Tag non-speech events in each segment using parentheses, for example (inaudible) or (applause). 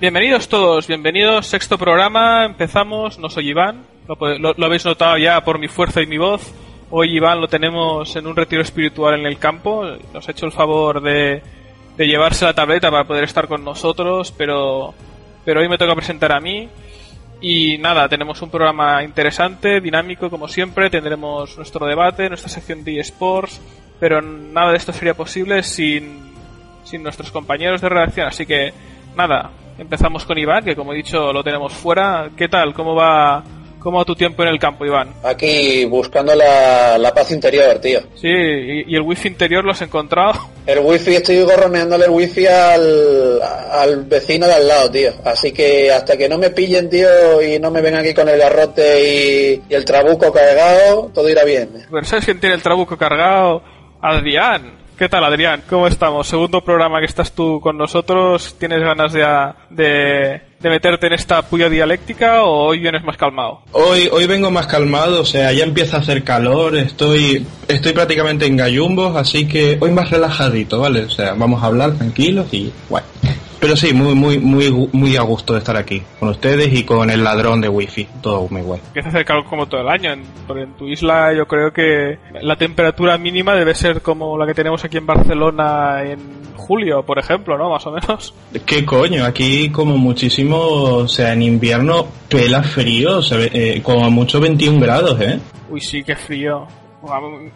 Bienvenidos todos, bienvenidos, sexto programa, empezamos, no soy Iván, lo- lo habéis notado ya por mi fuerza y mi voz. Hoy Iván lo tenemos en un retiro espiritual en el campo, nos ha hecho el favor de, de llevarse la tableta para poder estar con nosotros, pero, pero hoy me toca presentar a mí. Y nada, tenemos un programa interesante, dinámico como siempre, tendremos nuestro debate, nuestra sección de eSports, pero nada de esto sería posible sin, sin nuestros compañeros de redacción, así que nada, empezamos con Iván, que como he dicho lo tenemos fuera. ¿Qué tal? ¿Cómo va, cómo va tu tiempo en el campo, Iván? Aquí buscando la, la paz interior, tío. Sí, y, y el wifi interior lo has encontrado. (laughs) El wifi, estoy gorroneándole el wifi al, al vecino de al lado, tío. Así que hasta que no me pillen, tío, y no me vengan aquí con el garrote y, y el trabuco cargado, todo irá bien. Pero ¿sabes quién tiene el trabuco cargado? Adrián. ¿Qué tal, Adrián? ¿Cómo estamos? Segundo programa que estás tú con nosotros. ¿Tienes ganas de, de, de meterte en esta puya dialéctica o hoy vienes más calmado? Hoy, hoy vengo más calmado, o sea, ya empieza a hacer calor, estoy, estoy prácticamente en gallumbos, así que hoy más relajadito, ¿vale? O sea, vamos a hablar tranquilos y guay. Pero sí, muy, muy, muy, muy a gusto de estar aquí, con ustedes y con el ladrón de wifi, todo muy guay. Empieza a hacer calor como todo el año. En, en tu isla yo creo que la temperatura mínima debe ser como la que tenemos aquí en Barcelona en julio, por ejemplo, ¿no? Más o menos. ¿Qué coño? Aquí como muchísimo, o sea, en invierno pela frío, o sea, eh, como mucho 21 grados, ¿eh? Uy, sí, qué frío.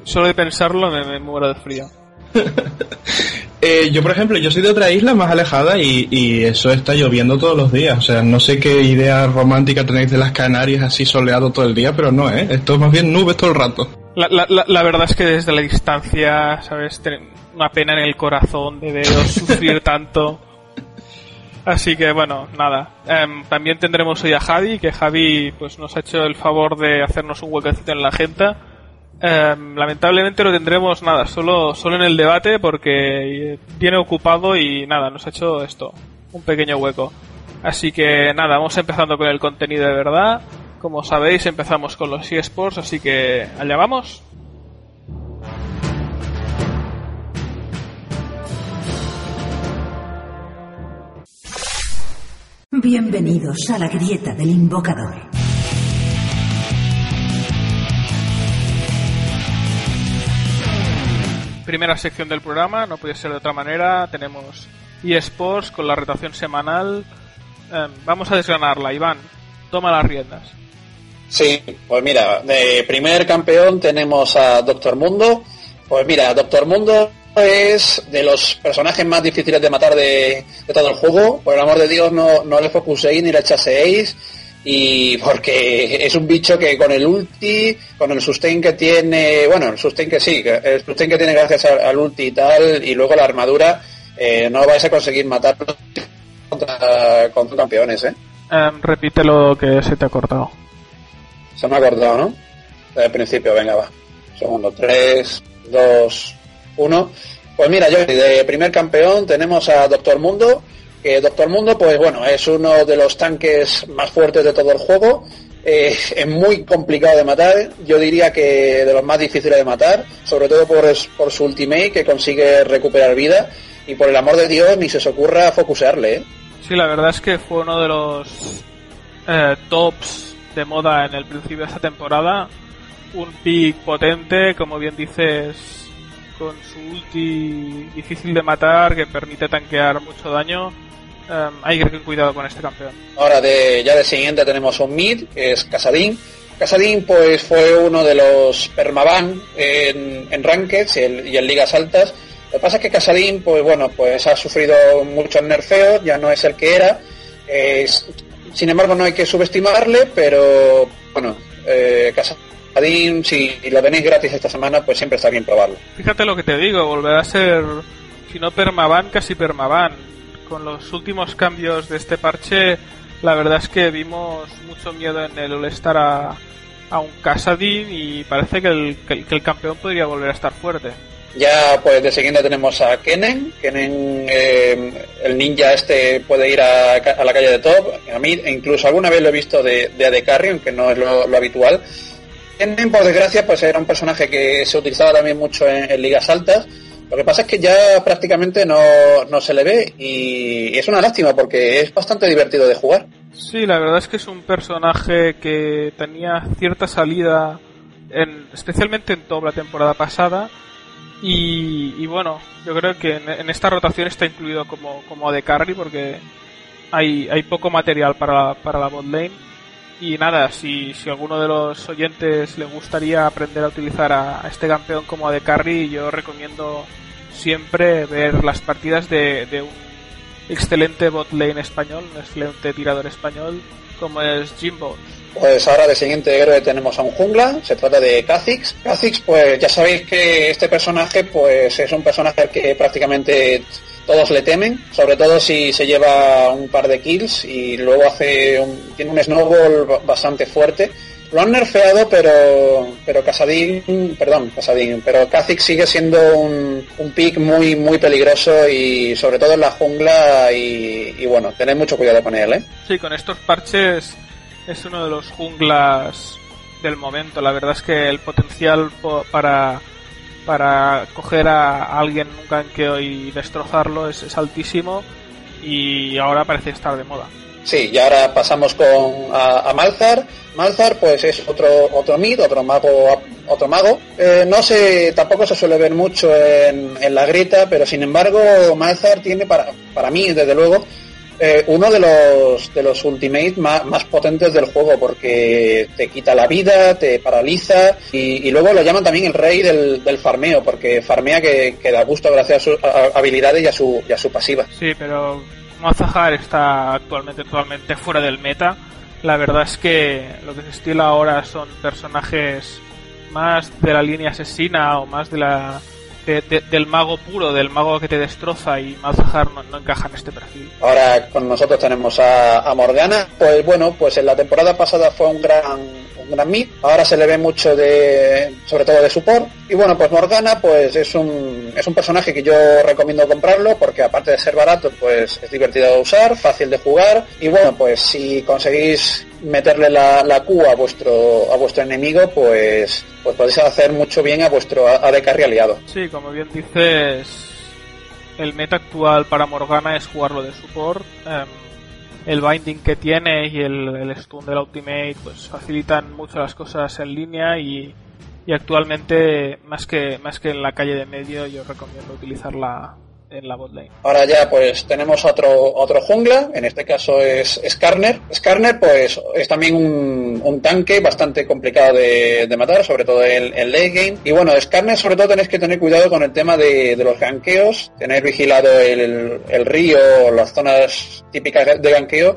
Solo de pensarlo me, me muero de frío. (laughs) Eh, yo, por ejemplo, yo soy de otra isla más alejada y, y eso está lloviendo todos los días. O sea, no sé qué idea romántica tenéis de las Canarias así soleado todo el día, pero no, ¿eh? Esto es más bien nubes todo el rato. La, la, la, la verdad es que desde la distancia, ¿sabes? Ten- Una pena en el corazón de veros sufrir (laughs) tanto. Así que bueno, nada. Em, también tendremos hoy a Javi, que Javi pues nos ha hecho el favor de hacernos un huequecito en la agenda. Em, lamentablemente lo tendremos nada, solo, solo en el debate porque viene ocupado y nada, nos ha hecho esto, un pequeño hueco. Así que nada, vamos empezando con el contenido de verdad. Como sabéis, empezamos con los eSports, así que allá vamos. Bienvenidos a la grieta del invocador. Primera sección del programa, no puede ser de otra manera. Tenemos eSports con la rotación semanal. Em, vamos a desgranarla, Iván. Toma las riendas. Sí, pues mira, de primer campeón tenemos a Doctor Mundo. Pues mira, Doctor Mundo es de los personajes más difíciles de matar de, de todo el juego. Por el amor de Dios, no, no le focuséis ni le echaseis. Y porque es un bicho que con el ulti, con el sustain que tiene, bueno, el sustain que sí, el sustain que tiene gracias al, al ulti y tal, y luego la armadura, eh, no vais a conseguir matar contra, contra campeones, ¿eh? Em, repite lo que se te ha cortado. Se me ha acordado, ¿no? Desde el principio, venga, va. Segundo, 3, 2, 1. Pues mira, yo de primer campeón tenemos a Doctor Mundo. Que Doctor Mundo, pues bueno, es uno de los tanques más fuertes de todo el juego. Eh, (laughs) es muy complicado de matar. Yo diría que de los más difíciles de matar. Sobre todo por su ultimate, que consigue recuperar vida. Y por el amor de Dios, ni se os ocurra focusearle, ¿eh? Sí, la verdad es que fue uno de los eh, tops de moda en el principio de esta temporada. Un pick potente, como bien dices, con su ulti difícil de matar, que permite tanquear mucho daño. Em, hay que tener cuidado con este campeón. Ahora de ya de siguiente tenemos un mid, que es Casadín. Casadín pues fue uno de los permaban en, en Rankeds y, el- y en ligas altas. Lo que pasa es que Casadín pues bueno pues ha sufrido muchos nerfeos, ya no es el que era. Sin embargo no hay que subestimarle, pero bueno, eh, Casadín si lo tenéis gratis esta semana pues siempre está bien probarlo. Fíjate lo que te digo, volverá a ser, si no permaban, casi permaban. Con los últimos cambios de este parche, la verdad es que vimos mucho miedo en el All-Star a, a un Casadin y parece que el, que, el, campeón podría volver a estar fuerte. Ya pues de siguiente tenemos a Kenen. Kenen, eh, el ninja este puede ir a, a la calle de top. A mí incluso alguna vez lo he visto de, de AD Carry, aunque no es lo, lo habitual. Kenen, por desgracia, pues era un personaje que se utilizaba también mucho en, en ligas altas. Lo que pasa es que ya prácticamente no, no se le ve y es una lástima porque es bastante divertido de jugar. Sí, la verdad es que es un personaje que tenía cierta salida, en, especialmente en toda la temporada pasada. Y, bueno, yo creo que en, en esta rotación está incluido como, como de carry porque hay, hay poco material para, para la bot lane. Y nada, si, si alguno de los oyentes le gustaría aprender a utilizar a, este campeón como AD Carry, yo recomiendo siempre ver las partidas de, de un excelente bot lane español, un excelente tirador español como es Jimbo. Pues ahora de siguiente héroe tenemos a un jungla, se trata de Kha'Zix. Kha'Zix, pues ya sabéis que este personaje pues es un personaje que prácticamente todos le temen, sobre todo si se lleva un par de kills y luego hace un, tiene un snowball ba- bastante fuerte. Lo han nerfeado, pero pero Casadín, perdón, Casadín, pero Kha'Zix sigue siendo un, un pick muy muy peligroso y sobre todo en la jungla y, bueno, tened mucho cuidado con él, ¿eh? Sí, con estos parches es uno de los junglas del momento. La verdad es que el potencial po- para para coger a alguien en un ganqueo y destrozarlo es, es altísimo y ahora parece estar de moda. Sí, y ahora pasamos con a, a Malzar. Malzar, pues es otro otro mid, otro mago, otro mago. Eh, no sé, tampoco se suele ver mucho en, en la grita, pero sin embargo Malzar tiene para para mí, desde luego, eh, uno de los de los ultimates más, potentes del juego porque te quita la vida, te paraliza y, luego lo llaman también el rey del, del farmeo porque farmea que, da gusto gracias a sus habilidades y a su y a su pasiva. Sí, pero Mazahar está actualmente totalmente fuera del meta. La verdad es que lo que se estila ahora son personajes más de la línea asesina o más de la de- de- del mago puro, del mago que te destroza y Malzahar no, no encaja en este perfil. Ahora con nosotros tenemos a, a Morgana. Pues bueno, pues en la temporada pasada fue un gran Ahora se le ve mucho de, sobre todo de support. Y bueno, pues Morgana, pues es un es un personaje que yo recomiendo comprarlo porque aparte de ser barato, pues es divertido de usar, fácil de jugar. Y bueno, pues si conseguís meterle la, la Q a vuestro a vuestro enemigo, pues pues podéis hacer mucho bien a vuestro AD carry aliado. Sí, como bien dices, el meta actual para Morgana es jugarlo de support. Em, el binding que tiene y el, el stun del ultimate pues facilitan mucho las cosas en línea y, y actualmente más que más que en la calle de medio yo recomiendo utilizarla en la bot lane. Ahora ya pues tenemos otro otro jungla, en este caso es Skarner. Skarner pues es también un, un tanque bastante complicado de, de matar, sobre todo en, en late game. Y bueno, Skarner sobre todo tenéis que tener cuidado con el tema de, de los ganqueos, tener vigilado el, el río las zonas típicas de ganqueo,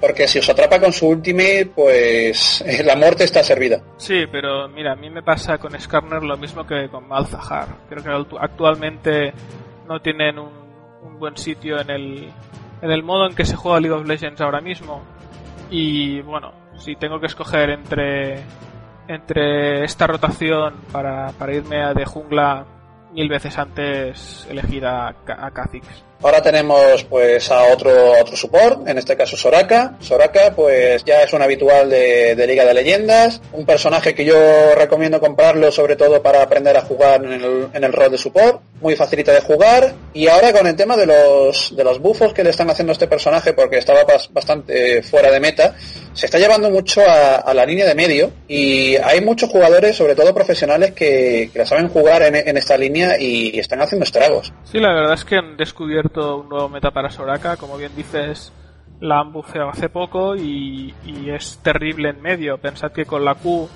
porque si os atrapa con su ultimate pues (laughs) la muerte está servida. Sí, pero mira, a mí me pasa con Skarner lo mismo que con Malzahar. Creo que actu- actualmente no tienen un, un buen sitio en el, en el modo en que se juega League of Legends ahora mismo. Y bueno, si tengo que escoger entre, entre esta rotación para, para irme a de jungla, mil veces antes elegir a, a Kha'Zix. Ahora tenemos pues a otro otro support, en este caso Soraka. Soraka pues ya es un habitual de, de Liga de Leyendas, un personaje que yo recomiendo comprarlo sobre todo para aprender a jugar en el, en el rol de support, muy facilita de jugar y ahora con el tema de los de los buffos que le están haciendo a este personaje porque estaba bas- bastante fuera de meta, se está llevando mucho a, la línea de medio y hay muchos jugadores, sobre todo profesionales, que, la saben jugar en, esta línea y están haciendo estragos. Sí, la verdad es que han descubierto un nuevo meta para Soraka, como bien dices, la han bufeado hace poco y, es terrible en medio. Pensad que con la Q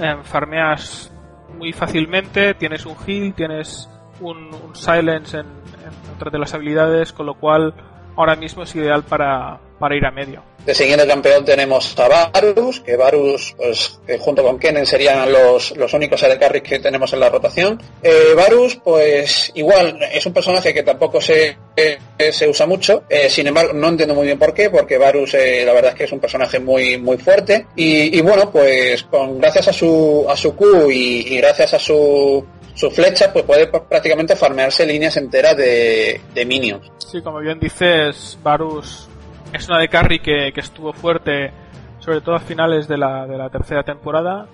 em, farmeas muy fácilmente, tienes un heal, tienes un, silence en, en otras de las habilidades, con lo cual ahora mismo es ideal para, para ir a medio. De siguiente campeón tenemos a Varus, que Varus, pues, junto con Kennen serían los, los únicos AD que tenemos en la rotación. Eh, Varus, pues, igual, es un personaje que tampoco se, se usa mucho, eh, sin embargo, no entiendo muy bien por qué, porque Varus, eh, la verdad es que es un personaje muy, muy fuerte. Y, bueno, pues, con, gracias a su, a su Q y, gracias a su, su flecha, pues puede prácticamente farmearse líneas enteras de, de minions. Sí, como bien dices, Varus es una de carry que, estuvo fuerte, sobre todo a finales de la, de la tercera temporada.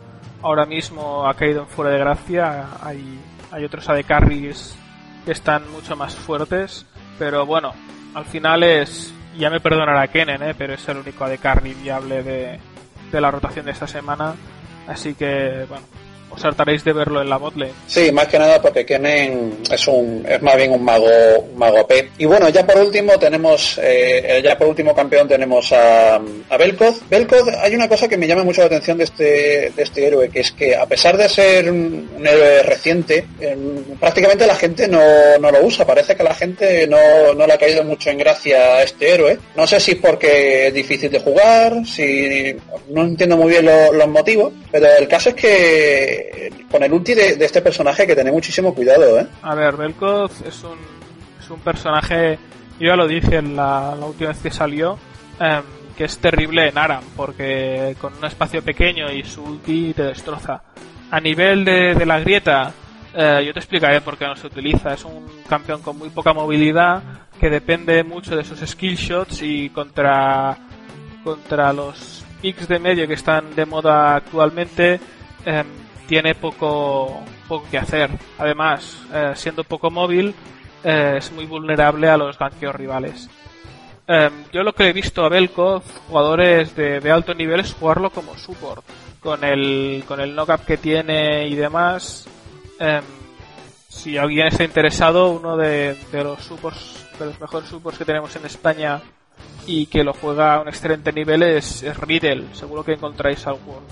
Ahora mismo ha caído en fuera de gracia. Hay, hay otros AD carries que están mucho más fuertes. Pero bueno, al final es. Ya me perdonará Kennen, ¿eh? pero es el único AD carry viable de, de la rotación de esta semana. Así que, bueno, os hartaréis de verlo en la botlane. Sí, más que nada porque Kennen es un es más bien un mago un mago AP. Y bueno, ya por último tenemos eh, ya por último campeón tenemos a, a Belkoz. Belkoz, hay una cosa que me llama mucho la atención de este de este héroe, que es que a pesar de ser un, héroe reciente, prácticamente la gente no, no, lo usa. Parece que la gente no, no le ha caído mucho en gracia a este héroe. No sé si es porque es difícil de jugar, si no entiendo muy bien los motivos, pero el caso es que con el ulti de, este personaje que tener muchísimo cuidado, ¿eh? A ver, Belkoz es un, es un personaje, yo ya lo dije en la, última vez que salió, em, que es terrible en Aram, porque con un espacio pequeño y su ulti te destroza. A nivel de, la grieta, eh, yo te explicaré por qué no se utiliza. Es un campeón con muy poca movilidad, que depende mucho de sus skill shots y contra, contra los picks de medio que están de moda actualmente, em, tiene poco, poco que hacer. Además, eh, siendo poco móvil, eh, es muy vulnerable a los ganqueos rivales. Em, yo lo que he visto a Belko, jugadores de, de, alto nivel, es jugarlo como support. Con el, con el knock-up que tiene y demás. Em, si alguien está interesado, uno de, de, los supports, de los mejores supports que tenemos en España y que lo juega a un excelente nivel es, es Riddle. Seguro que encontráis algún,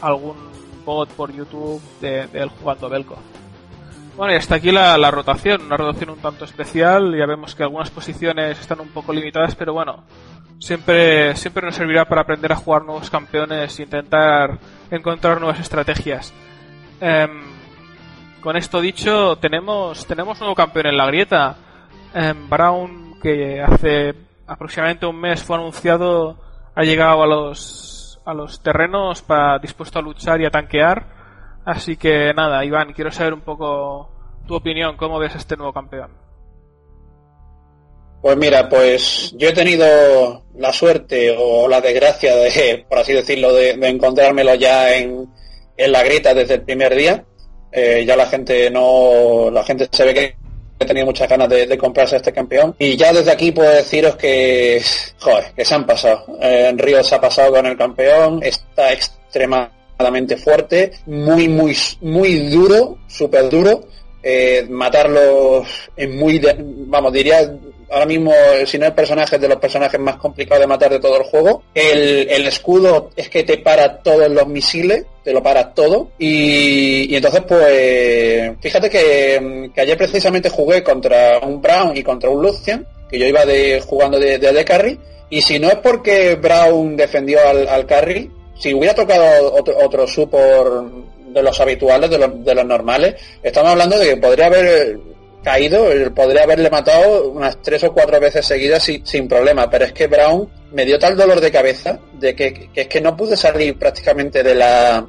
algún por YouTube de, él jugando Belko. Bueno, y hasta aquí la, rotación, una rotación un tanto especial. Ya vemos que algunas posiciones están un poco limitadas, pero bueno, siempre, siempre nos servirá para aprender a jugar nuevos campeones e intentar encontrar nuevas estrategias. Em, con esto dicho, tenemos, tenemos nuevo campeón en la grieta. Em, Brown, que hace aproximadamente un mes fue anunciado, ha llegado a los a los terrenos para dispuesto a luchar y a tanquear. Así que nada, Iván, quiero saber un poco tu opinión, ¿cómo ves este nuevo campeón? Pues mira, pues yo he tenido la suerte o la desgracia de, por así decirlo, de, encontrármelo ya en, en, la grieta desde el primer día. Eh, ya la gente no, la gente se ve que he tenido muchas ganas de, comprarse este campeón. Y ya desde aquí puedo deciros que, joder, que se han pasado. en Río se ha pasado con el campeón, está extremadamente fuerte, muy, muy, muy duro, súper duro. Eh, matarlo es muy, vamos, diría ahora mismo, si no el personaje es de los personajes más complicados de matar de todo el juego. El, escudo es que te para todos los misiles, te lo para todo. Y, entonces, pues, fíjate que, ayer precisamente jugué contra un Brown y contra un Lucian, que yo iba de, jugando de, de, carry. Y si no es porque Brown defendió al, carry, si hubiera tocado otro, otro support de los habituales, de los, de los normales, estamos hablando de que podría haber caído, podría haberle matado unas tres o cuatro veces seguidas sin, problema, pero es que Brown me dio tal dolor de cabeza de que, es que no pude salir prácticamente de la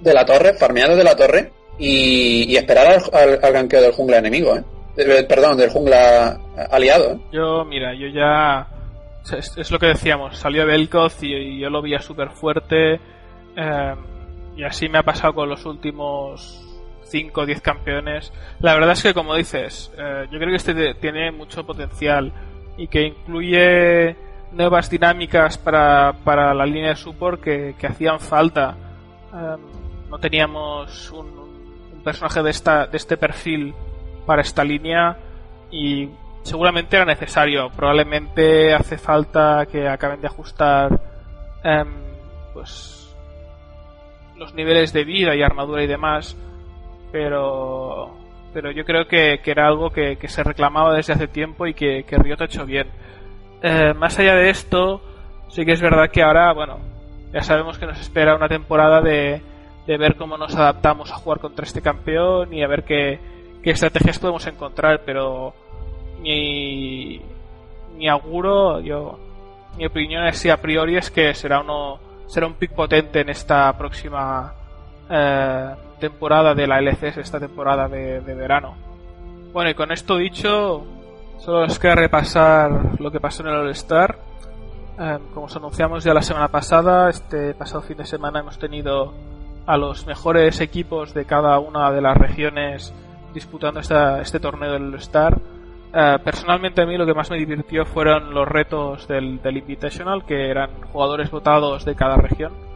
de la torre, farmeando de la torre y, esperar al, al, ganqueo del jungla enemigo, ¿eh? perdón, del jungla aliado. ¿eh? Yo, mira, yo ya es, lo que decíamos, salió Belkoz y, yo lo veía súper fuerte eh, y así me ha pasado con los últimos 5 o 10 campeones. La verdad es que, como dices, eh, yo creo que este tiene mucho potencial y que incluye nuevas dinámicas para, para la línea de support que, que hacían falta. Em, no teníamos un, un, personaje de, esta, de este perfil para esta línea y seguramente era necesario. Probablemente hace falta que acaben de ajustar em, pues los niveles de vida y armadura y demás, pero pero yo creo que, que era algo que, que, se reclamaba desde hace tiempo y que, que Riot ha hecho bien. Eh, más allá de esto, sí que es verdad que ahora, bueno, ya sabemos que nos espera una temporada de, de ver cómo nos adaptamos a jugar contra este campeón y a ver qué, qué estrategias podemos encontrar, pero mi, mi auguro, yo, mi opinión es a priori es que será uno será un pick potente en esta próxima eh, temporada de la LCS, esta temporada de, de, verano. Bueno, y con esto dicho, solo os queda repasar lo que pasó en el All-Star. Eh, como os anunciamos ya la semana pasada, este pasado fin de semana hemos tenido a los mejores equipos de cada una de las regiones disputando esta, este torneo del All-Star. Uh, personalmente a mí lo que más me divirtió fueron los retos del, del, Invitational, que eran jugadores votados de cada región.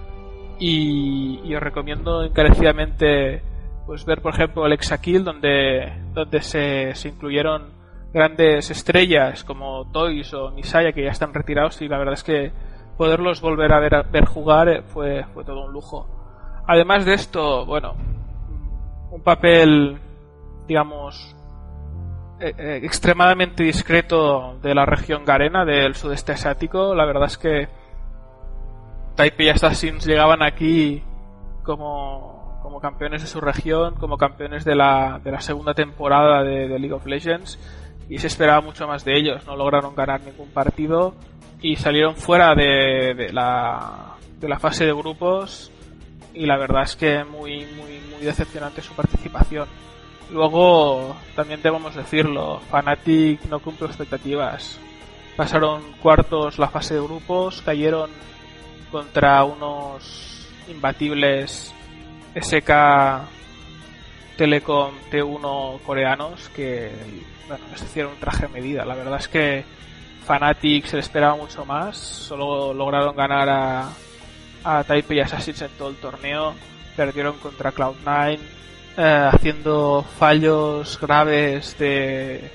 Y, os recomiendo encarecidamente pues ver, por ejemplo, el Exakill, donde, donde se, se, incluyeron grandes estrellas como Toys o Misaya, que ya están retirados, y la verdad es que poderlos volver a ver, jugar fue, fue todo un lujo. Además de esto, bueno, un papel, digamos, eh, extremadamente discreto de la región Garena del sudeste asiático. La verdad es que Taipei Assassins llegaban aquí como, como campeones de su región, como campeones de la, de la segunda temporada de, de, League of Legends y se esperaba mucho más de ellos. No lograron ganar ningún partido y salieron fuera de, de la, de la fase de grupos y la verdad es que muy, muy, muy decepcionante su participación. Luego, también debemos decirlo, Fnatic no cumple expectativas. Pasaron cuartos la fase de grupos, cayeron contra unos imbatibles SK Telecom T1 coreanos que bueno, les hicieron un traje a medida. La verdad es que Fnatic se le esperaba mucho más, solo lograron ganar a, a Taipei Assassins en todo el torneo, perdieron contra Cloud9 eh, haciendo fallos graves de,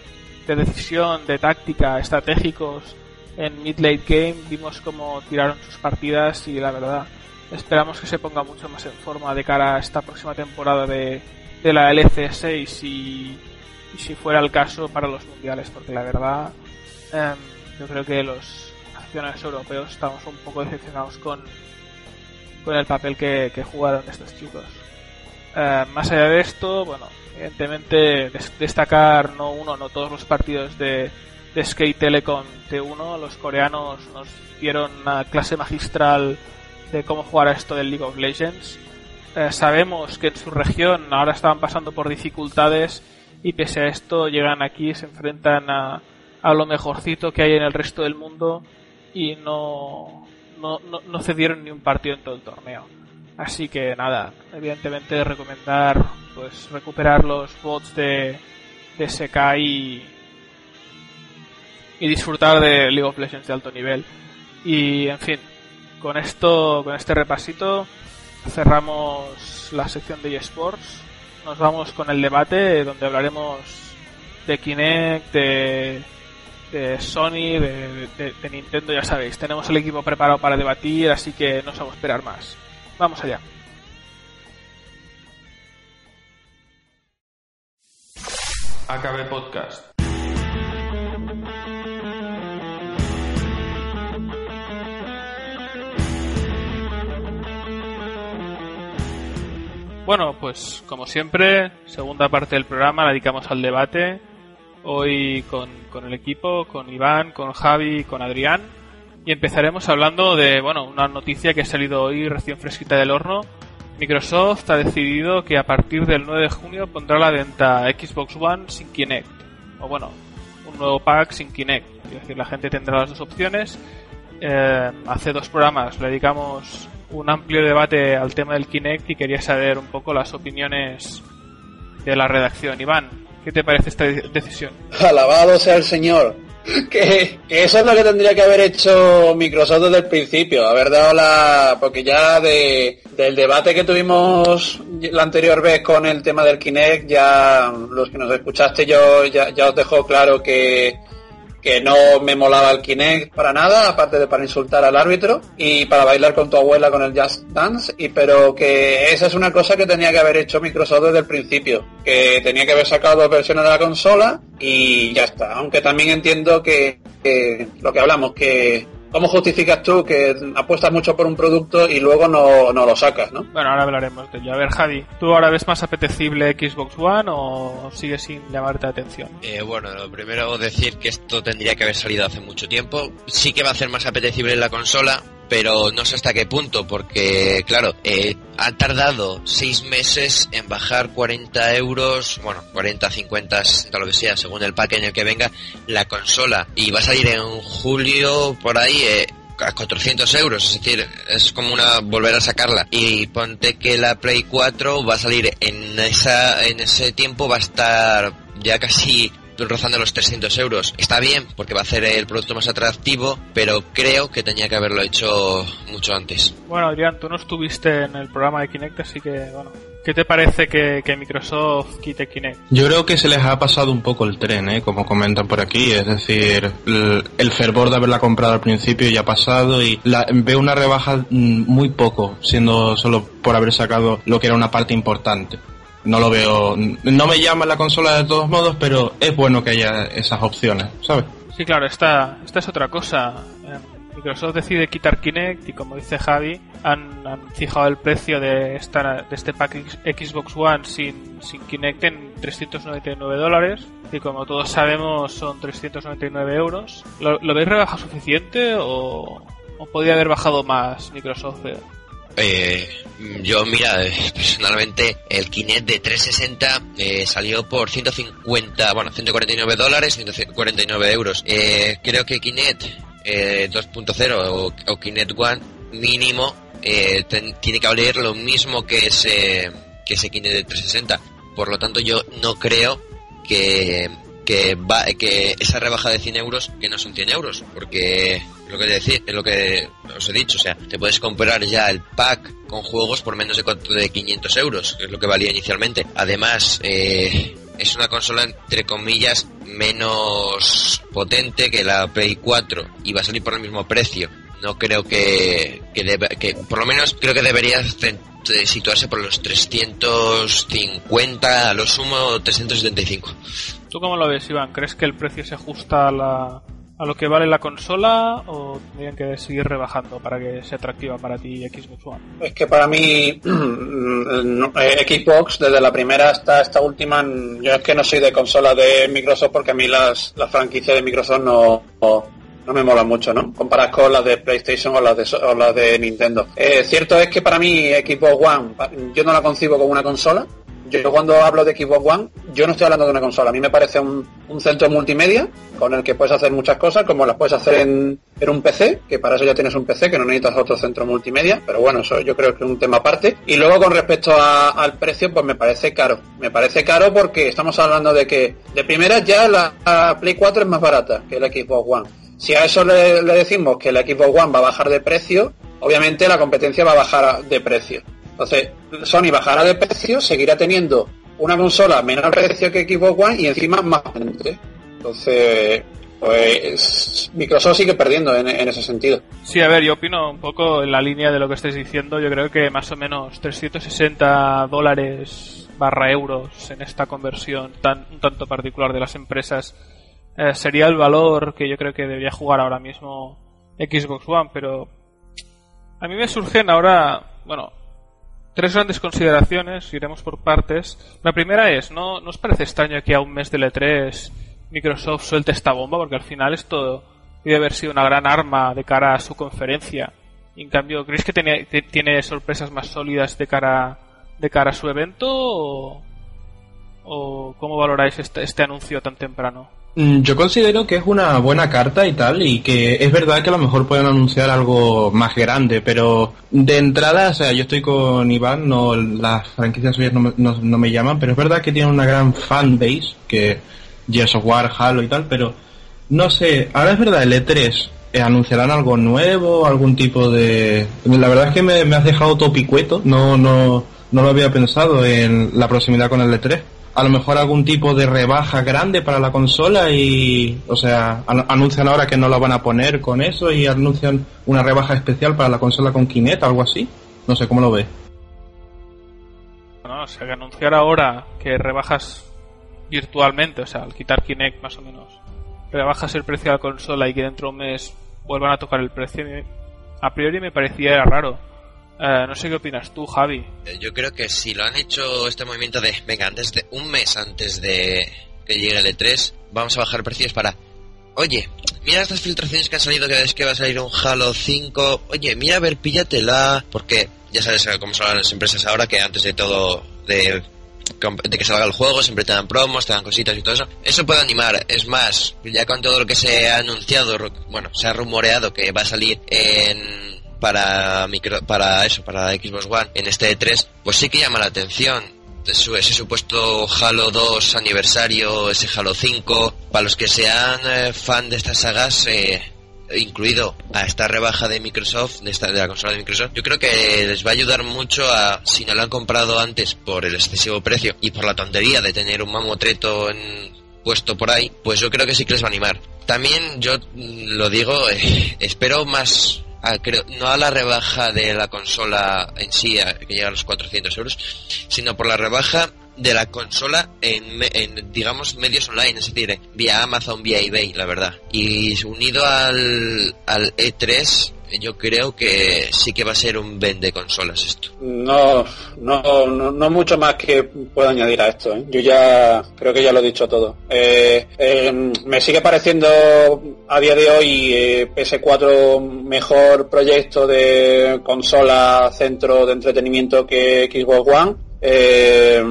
de, decisión, de táctica, estratégicos en mid-late game. Vimos cómo tiraron sus partidas y la verdad esperamos que se ponga mucho más en forma de cara a esta próxima temporada de, de la LC6 y, si fuera el caso para los mundiales, porque la verdad eh, yo creo que los nacionales europeos estamos un poco decepcionados con, con el papel que, jugaron estos chicos. Uh, más allá de esto, bueno, evidentemente des destacar no uno, no todos los partidos de, de Skate Telecom T1. Los coreanos nos dieron una clase magistral de cómo jugar a esto del League of Legends. Uh, sabemos que en su región ahora estaban pasando por dificultades y pese a esto llegan aquí, se enfrentan a, a lo mejorcito que hay en el resto del mundo y no, no, no, no cedieron ni un partido en todo el torneo. Así que nada, evidentemente recomendar pues recuperar los bots de, de SK y, y disfrutar de League of Legends de alto nivel. Y en fin, con esto, con este repasito, cerramos la sección de eSports. Nos vamos con el debate donde hablaremos de Kinect, de, de Sony, de, Nintendo, ya sabéis. Tenemos el equipo preparado para debatir, así que no os hago esperar más. Vamos allá. AKB Podcast. Bueno, pues como siempre, segunda parte del programa la dedicamos al debate. Hoy con, con el equipo, con Iván, con Javi, con Adrián y empezaremos hablando de, bueno, una noticia que ha salido hoy recién fresquita del horno. Microsoft ha decidido que a partir del 9 de junio pondrá la venta Xbox One sin Kinect. O bueno, un nuevo pack sin Kinect. Es decir, la gente tendrá las dos opciones. Eh, hace dos programas le dedicamos un amplio debate al tema del Kinect y quería saber un poco las opiniones de la redacción. Iván, ¿qué te parece esta decisión? Alabado sea el Señor. (laughs) que, eso es lo que tendría que haber hecho Microsoft desde el principio, haber dado la... porque ya de, del debate que tuvimos la anterior vez con el tema del Kinect, ya los que nos escuchaste yo ya, ya os dejó claro que que no me molaba el Kinect para nada, aparte de para insultar al árbitro y para bailar con tu abuela con el Just Dance, y pero que esa es una cosa que tenía que haber hecho Microsoft desde el principio, que tenía que haber sacado dos versiones de la consola y ya está. Aunque también entiendo que, que lo que hablamos, que ¿Cómo justificas tú que apuestas mucho por un producto y luego no, no, lo sacas, no? Bueno, ahora hablaremos de ello. A ver, Javi, ¿tú ahora ves más apetecible Xbox One o sigue sin llamarte la atención? Eh, bueno, lo primero decir que esto tendría que haber salido hace mucho tiempo. Sí que va a ser más apetecible la consola, pero no sé hasta qué punto, porque claro, eh, ha tardado seis meses en bajar 40 euros, bueno, 40, 50, 60, lo que sea, según el pack en el que venga la consola, y va a salir en julio por ahí. Eh, a 400 euros, es decir, es como una volver a sacarla. Y ponte que la Play 4 va a salir en esa en ese tiempo va a estar ya casi rozando los 300 euros. Está bien porque va a hacer el producto más atractivo, pero creo que tenía que haberlo hecho mucho antes. Bueno, Adrián, tú no estuviste en el programa de Kinect, así que, bueno, ¿qué te parece que, que Microsoft quite Kinect? Yo creo que se les ha pasado un poco el tren, ¿eh? como comentan por aquí, es decir, el, el fervor de haberla comprado al principio ya ha pasado y la, veo una rebaja mm, muy poco, siendo solo por haber sacado lo que era una parte importante no lo veo, no me llama la consola de todos modos, pero es bueno que haya esas opciones, ¿sabes? Sí, claro, esta, esta es otra cosa. Eh, Microsoft decide quitar Kinect y como dice Javi, han, fijado el precio de, esta, de este pack Xbox One sin, sin Kinect en 399 dólares y como todos sabemos son 399 euros. ¿Lo, lo veis rebaja suficiente o, o podría haber bajado más Microsoft? Eh, yo, mira, personalmente el Kinect de 360 eh, salió por 150, bueno, 149 dólares, 149 euros. Eh, creo que Kinect 2.0 o, o, Kinect One mínimo ten, tiene que valer lo mismo que ese, que ese Kinect de 360. Por lo tanto, yo no creo que que va que esa rebaja de 100 euros que no son 100 euros porque lo que decir lo que os he dicho o sea te puedes comprar ya el pack con juegos por menos de, de 500 euros que es lo que valía inicialmente. Además eh, es una consola entre comillas menos potente que la Play 4 y va a salir por el mismo precio. No creo que que, debe, que por lo menos creo que debería situarse por los 350 a lo sumo 375 ¿Tú cómo lo ves, Iván? ¿Crees que el precio se ajusta a, la, a lo que vale la consola o tendrían que seguir rebajando para que sea atractiva para ti Xbox One? Es que para mí (clears throat) Xbox desde la primera hasta esta última, yo es que no soy de consola de Microsoft porque a mí las, las franquicias de Microsoft no, no, me molan mucho, ¿no? Comparas con las de PlayStation o las de, o las de Nintendo. Eh, cierto es que para mí Xbox One, yo no la concibo como una consola, yo cuando hablo de Xbox One, yo no estoy hablando de una consola. A mí me parece un, centro multimedia con el que puedes hacer muchas cosas, como las puedes hacer en, un PC, que para eso ya tienes un PC, que no necesitas otro centro multimedia. Pero bueno, eso yo creo que es un tema aparte. Y luego con respecto al precio, pues me parece caro. Me parece caro porque estamos hablando de que de primera ya la, la Play 4 es más barata que la Xbox One. Si a eso le, le decimos que la Xbox One va a bajar de precio, obviamente la competencia va a bajar de precio. Entonces, Sony bajará de precio, seguirá teniendo una consola menor precio que Xbox One y encima más potente. Entonces, pues Microsoft sigue perdiendo en, en, ese sentido. Sí, a ver, yo opino un poco en la línea de lo que estáis diciendo. Yo creo que más o menos 360 dólares barra euros en esta conversión tan un tanto particular de las empresas eh, sería el valor que yo creo que debería jugar ahora mismo Xbox One, pero a mí me surgen ahora, bueno, tres grandes consideraciones, iremos por partes. La primera es, ¿no, ¿no os parece extraño que a un mes del E3 Microsoft suelte esta bomba? Porque al final esto debe haber sido una gran arma de cara a su conferencia. En cambio, ¿creéis que tiene, tiene sorpresas más sólidas de cara, de cara a su evento? ¿O, o cómo valoráis este, este anuncio tan temprano? Yo considero que es una buena carta y tal, y que es verdad que a lo mejor pueden anunciar algo más grande, pero de entrada, o sea, yo estoy con Iván, no las franquicias suyas no, no, no me llaman, pero es verdad que tienen una gran fanbase, que Gears of War, Halo y tal, pero no sé, ahora es verdad, el E3, eh, ¿anunciarán algo nuevo, algún tipo de... La verdad es que me, me has dejado topicueto, no, no, no lo había pensado en la proximidad con el E3. A lo mejor algún tipo de rebaja grande para la consola y, o sea, an- anuncian ahora que no la van a poner con eso y anuncian una rebaja especial para la consola con Kinect, algo así. No sé cómo lo ves. No, o sea, que anunciar ahora que rebajas virtualmente, o sea, al quitar Kinect más o menos, rebajas el precio de la consola y que dentro de un mes vuelvan a tocar el precio, a priori me parecía raro. Eh, no sé qué opinas tú, Javi. Eh, Yo creo que si lo han hecho este movimiento de, venga, antes de un mes antes de que llegue el E3, vamos a bajar precios para, oye, mira estas filtraciones que han salido, que es que va a salir un Halo 5, oye, mira a ver, píllatela, porque ya sabes cómo son las empresas ahora, que antes de todo, de, de que salga el juego, siempre te dan promos, te dan cositas y todo eso. Eso puede animar, es más, ya con todo lo que se ha anunciado, bueno, se ha rumoreado que va a salir en para micro, para eso, para Xbox One en este E3, pues sí que llama la atención. Ese supuesto Halo 2 aniversario, ese Halo 5, para los que sean eh, fan de estas sagas, eh, incluido a esta rebaja de Microsoft, de, esta, de la consola de Microsoft, yo creo que les va a ayudar mucho a, si no lo han comprado antes por el excesivo precio y por la tontería de tener un mamotreto en, puesto por ahí, pues yo creo que sí que les va a animar. También yo mm, lo digo, (laughs) espero más, a- creo, no a la rebaja de la consola en sí, a- que llega a los 400 euros, sino por la rebaja de la consola en, en, digamos, medios online, es decir, vía Amazon, vía eBay, la verdad. Y unido al, al E3, yo creo que sí que va a ser un vende consolas esto. No, no, no, no mucho más que puedo añadir a esto. ¿eh? Yo ya creo que ya lo he dicho todo. Eh, eh, me sigue pareciendo a día de hoy eh, PS4 mejor proyecto de consola centro de entretenimiento que Xbox One. Eh,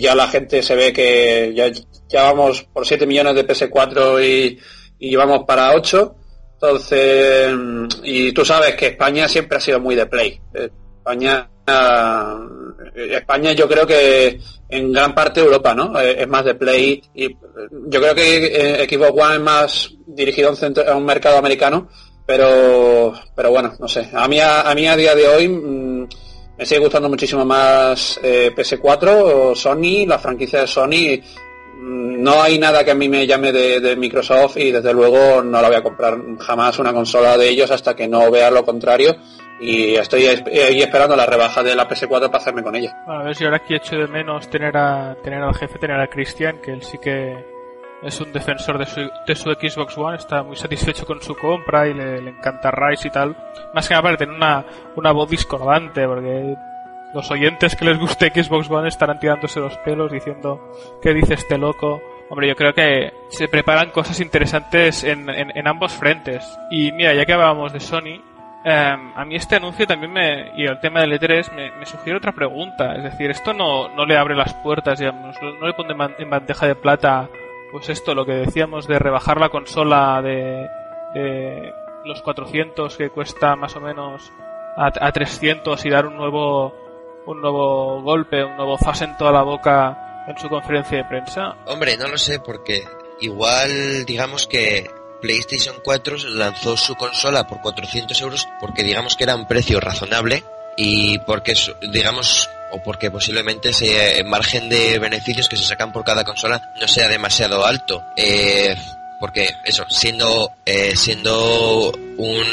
ya la gente se ve que ya, ya vamos por 7 millones de PS4 y, y llevamos para 8. Entonces, y tú sabes que España siempre ha sido muy de play. España, eh, España yo creo que en gran parte Europa, ¿no? Eh, es más de play y eh, yo creo que Xbox One es más dirigido a un, centro- a un mercado americano, pero, pero bueno, no sé. A mí a, a mí a día de hoy mm, me sigue gustando muchísimo más eh, PS4 o Sony, la franquicia de Sony. No hay nada que a mí me llame de, de Microsoft y desde luego no la voy a comprar jamás una consola de ellos hasta que no vea lo contrario y estoy es- ahí esperando la rebaja de la PS4 para hacerme con ella. A ver si ahora aquí echo de menos tener a tener al jefe, tener a Christian, que él sí que es un defensor de su, de su Xbox One, está muy satisfecho con su compra y le, le encanta Rise y tal. Más que nada para tener una, una voz discordante, porque los oyentes que les guste Xbox One estarán tirándose los pelos diciendo ¿qué dice este loco? Hombre, yo creo que se preparan cosas interesantes en, en, en ambos frentes. Y mira, ya que hablábamos de Sony, Em, a mí este anuncio también me, y el tema del E3 me, me sugiere otra pregunta. Es decir, esto no, no le abre las puertas, digamos, no le pone en bandeja de plata, pues esto, lo que decíamos de rebajar la consola de, de los 400 que cuesta más o menos a, a 300 y dar un nuevo, un nuevo golpe, un nuevo zas en toda la boca en su conferencia de prensa. Hombre, no lo sé porque igual digamos que PlayStation 4 lanzó su consola por 400 euros porque digamos que era un precio razonable y porque digamos o porque posiblemente ese margen de beneficios que se sacan por cada consola no sea demasiado alto. Eh, porque eso, siendo eh, siendo un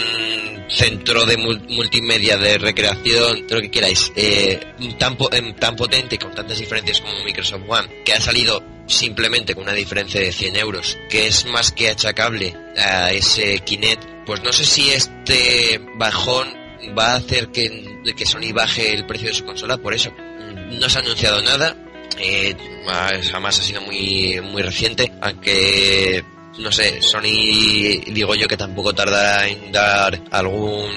centro de mul- multimedia de recreación, lo que queráis, eh, tan, po- em, tan potente con tantas diferencias como Microsoft One, que ha salido simplemente con una diferencia de 100 euros, que es más que achacable a ese Kinect, pues no sé si este bajón va a hacer que, que Sony baje el precio de su consola, por eso. No se ha anunciado nada, eh, jamás ha sido muy, muy reciente, aunque no sé, Sony digo yo que tampoco tardará en dar algún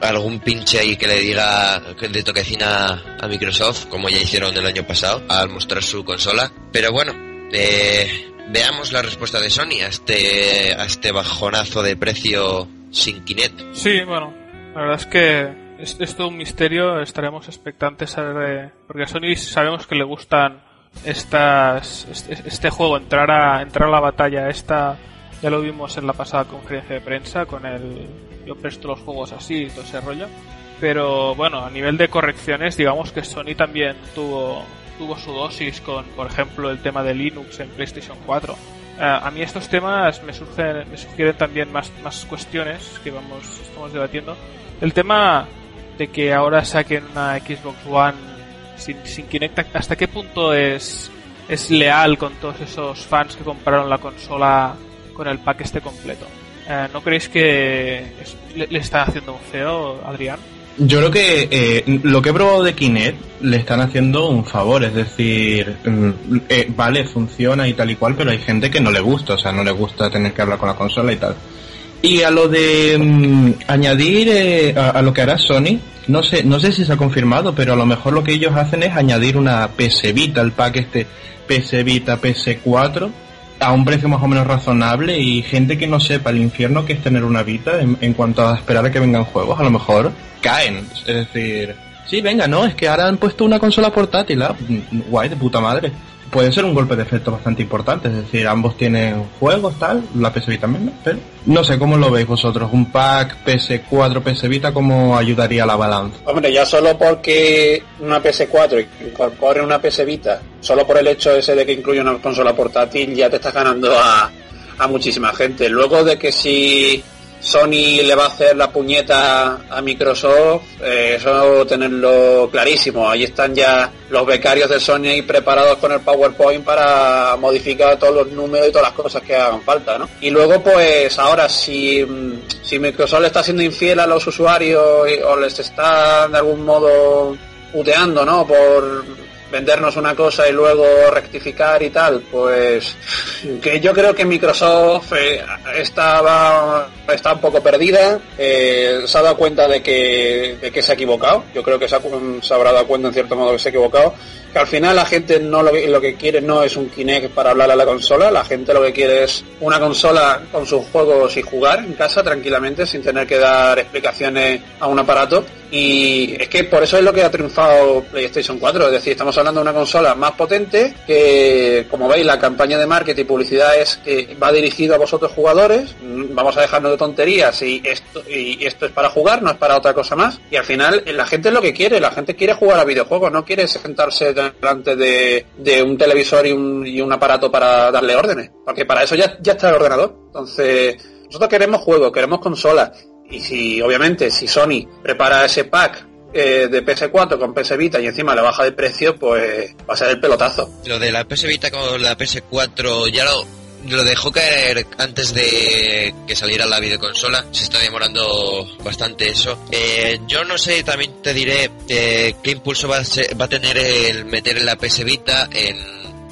algún pinche ahí que le diga de toquecina a Microsoft, como ya hicieron el año pasado, al mostrar su consola. Pero bueno, eh, veamos la respuesta de Sony a este, a este bajonazo de precio sin Kinect. Sí, bueno, la verdad es que es, es todo un misterio, estaremos expectantes a ver, eh, porque a Sony sabemos que le gustan estas este, juego, entrar a entrar a la batalla, esta Ya lo vimos en la pasada conferencia de prensa con el yo presto los juegos así y todo ese rollo. Pero bueno, a nivel de correcciones, digamos que Sony también tuvo, tuvo su dosis con, por ejemplo, el tema de Linux en PlayStation 4. Eh, a mí estos temas me, surgen, me sugieren también más, más cuestiones que vamos, estamos debatiendo. El tema de que ahora saquen una Xbox One sin, Kinect, ¿hasta qué punto es, es leal con todos esos fans que compraron la consola con el pack este completo? Eh, ¿No creéis que le, le está haciendo un feo, Adrián? Yo creo que eh, lo que he probado de Kinect le están haciendo un favor, es decir, mm, eh, vale, funciona y tal y cual, pero hay gente que no le gusta, o sea, no le gusta tener que hablar con la consola y tal. Y a lo de mm, añadir eh, a, lo que hará Sony, no sé, no sé si se ha confirmado, pero a lo mejor lo que ellos hacen es añadir una PS Vita, el pack este PS Vita, PS4, a un precio más o menos razonable y gente que no sepa el infierno que es tener una Vita en, en cuanto a esperar a que vengan juegos, a lo mejor caen. Es decir, sí, venga, no, es que ahora han puesto una consola portátil, ah, mm, guay, de puta madre. Puede ser un golpe de efecto bastante importante, es decir, ambos tienen juegos, tal, la PS Vita también, pero no sé cómo lo veis vosotros, un pack PS4, PS Vita, ¿cómo ayudaría la balanza? Hombre, ya solo porque una PS4 incorpore una PS Vita, solo por el hecho ese de que incluye una consola portátil, ya te estás ganando a, a muchísima gente. Luego de que si Sony le va a hacer la puñeta a Microsoft, eh, eso tenerlo clarísimo. Ahí están ya los becarios de Sony preparados con el PowerPoint para modificar todos los números y todas las cosas que hagan falta, ¿no? Y luego, pues ahora, si, si Microsoft le está siendo infiel a los usuarios o les está de algún modo puteando, ¿no? Por vendernos una cosa y luego rectificar y tal, pues que yo creo que Microsoft eh, estaba está un poco perdida, eh, se ha dado cuenta de que, de que se ha equivocado, yo creo que se, ha- se habrá dado cuenta en cierto modo que se ha equivocado, que al final la gente no lo, lo que quiere no es un Kinect para hablar a la consola, la gente lo que quiere es una consola con sus juegos y jugar en casa tranquilamente sin tener que dar explicaciones a un aparato. Y es que por eso es lo que ha triunfado PlayStation 4, es decir, estamos hablando de una consola más potente que como veis la campaña de marketing y publicidad es que va dirigido a vosotros jugadores, Mm, vamos a dejarnos de tonterías y esto, y esto es para jugar, no es para otra cosa más. Y al final la gente es lo que quiere, la gente quiere jugar a videojuegos, no quiere sentarse delante de, un televisor y un, aparato para darle órdenes, porque para eso ya, está el ordenador, entonces nosotros queremos juegos, queremos consolas. Y si obviamente si Sony prepara ese pack eh, de PS4 con PS Vita y encima le baja de precio, pues va a ser el pelotazo. Lo de la PS Vita con la PS4 ya lo, lo dejó caer antes de que saliera la videoconsola. Se está demorando bastante eso. Eh, yo no sé, también te diré eh, qué impulso va a, tener el meter la PS Vita en,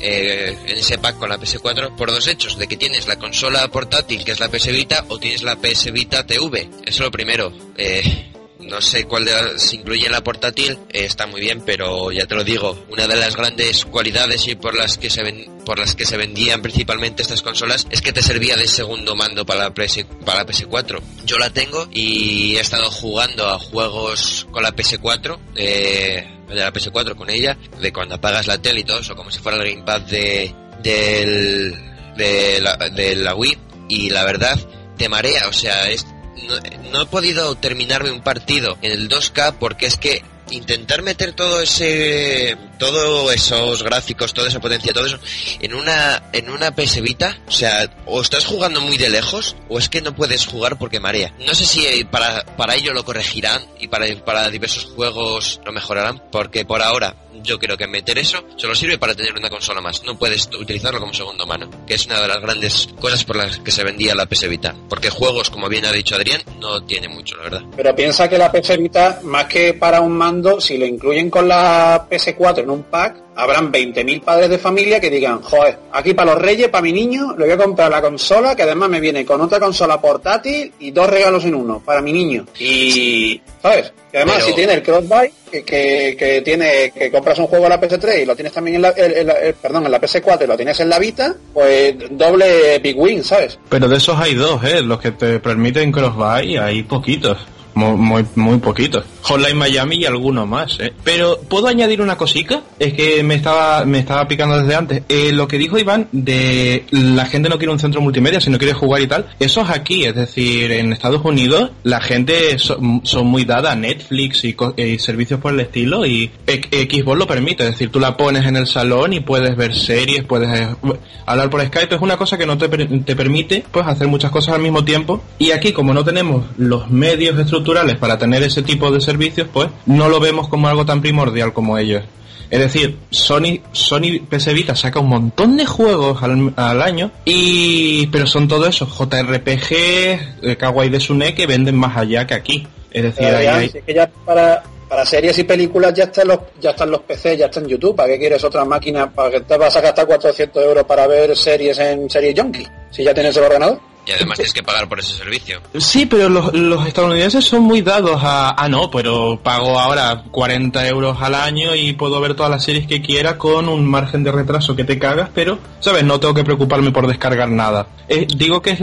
eh, en ese pack con la PS4 por dos hechos, de que tienes la consola portátil que es la PS Vita o tienes la PS Vita TV. Eso es lo primero. Eh, no sé cuál de las se incluye en la portátil, eh, está muy bien, pero ya te lo digo, una de las grandes cualidades y por las que se ven, por las que se vendían principalmente estas consolas es que te servía de segundo mando para la, PS, para la PS4. Yo la tengo y he estado jugando a juegos con la PS4, eh, de la PS4 con ella, de cuando apagas la tele y todo eso, como si fuera el gamepad de, de, de la Wii, y la verdad, te marea, o sea, es, no, no he podido terminarme un partido en el 2K porque es que intentar meter todo ese todos esos gráficos toda esa potencia todo eso en una en una PS Vita o sea o estás jugando muy de lejos o es que no puedes jugar porque marea no sé si eh, para para ello lo corregirán y para para diversos juegos lo mejorarán porque por ahora yo creo que meter eso solo sirve para tener una consola más. No puedes utilizarlo como segundo mano que es una de las grandes cosas por las que se vendía la PS Vita porque juegos como bien ha dicho Adrián no tiene mucho la verdad. Pero piensa que la PS Vita, más que para un mando, si lo incluyen con la PS4 en un pack, habrán 20.000 padres de familia que digan, joder, aquí para los reyes, para mi niño, le voy a comprar la consola, que además me viene con otra consola portátil y dos regalos en uno, para mi niño. Y, ¿sabes? Y además, Pero- si tiene el crossbuy, que, que, que tiene, que compras un juego en la PS3 y lo tienes también en la, en la- eh, perdón, en la PS4 y lo tienes en la Vita, pues doble big win, ¿sabes? Pero de esos hay dos, ¿eh? Los que te permiten crossbuy hay poquitos, muy, muy, muy poquitos. Hotline Miami y alguno más, ¿eh? Pero, ¿puedo añadir una cosica? Es que me estaba, me estaba picando desde antes. Eh, lo que dijo Iván de la gente no quiere un centro multimedia, sino quiere jugar y tal. Eso es aquí, es decir, en Estados Unidos la gente son, muy dada a Netflix y, y servicios por el estilo y Xbox lo permite. Es decir, tú la pones en el salón y puedes ver series, puedes eh, hablar por Skype. Es una cosa que no te, te permite pues hacer muchas cosas al mismo tiempo. Y aquí, como no tenemos los medios estructurales para tener ese tipo de servicios, pues no lo vemos como algo tan primordial como ellos. Es decir, Sony, Sony PS Vita saca un montón de juegos al, al año y pero son todo esos JRPG, eh, Kawaii de Sune que venden más allá que aquí. Es decir, ahí ya, hay- si es que ya para, para series y películas ya están los ya están los PC, ya está en YouTube. ¿Para qué quieres otra máquina? ¿Para que te vas a gastar 400 euros para ver series en Series Junkie? Si ya tienes el ordenador. Y además tienes que pagar por ese servicio. Sí, pero los, los estadounidenses son muy dados a, ah, no, pero pago ahora 40 euros al año y puedo ver todas las series que quiera con un margen de retraso que te cagas, pero, ¿sabes? No tengo que preocuparme por descargar nada. Eh, digo que es,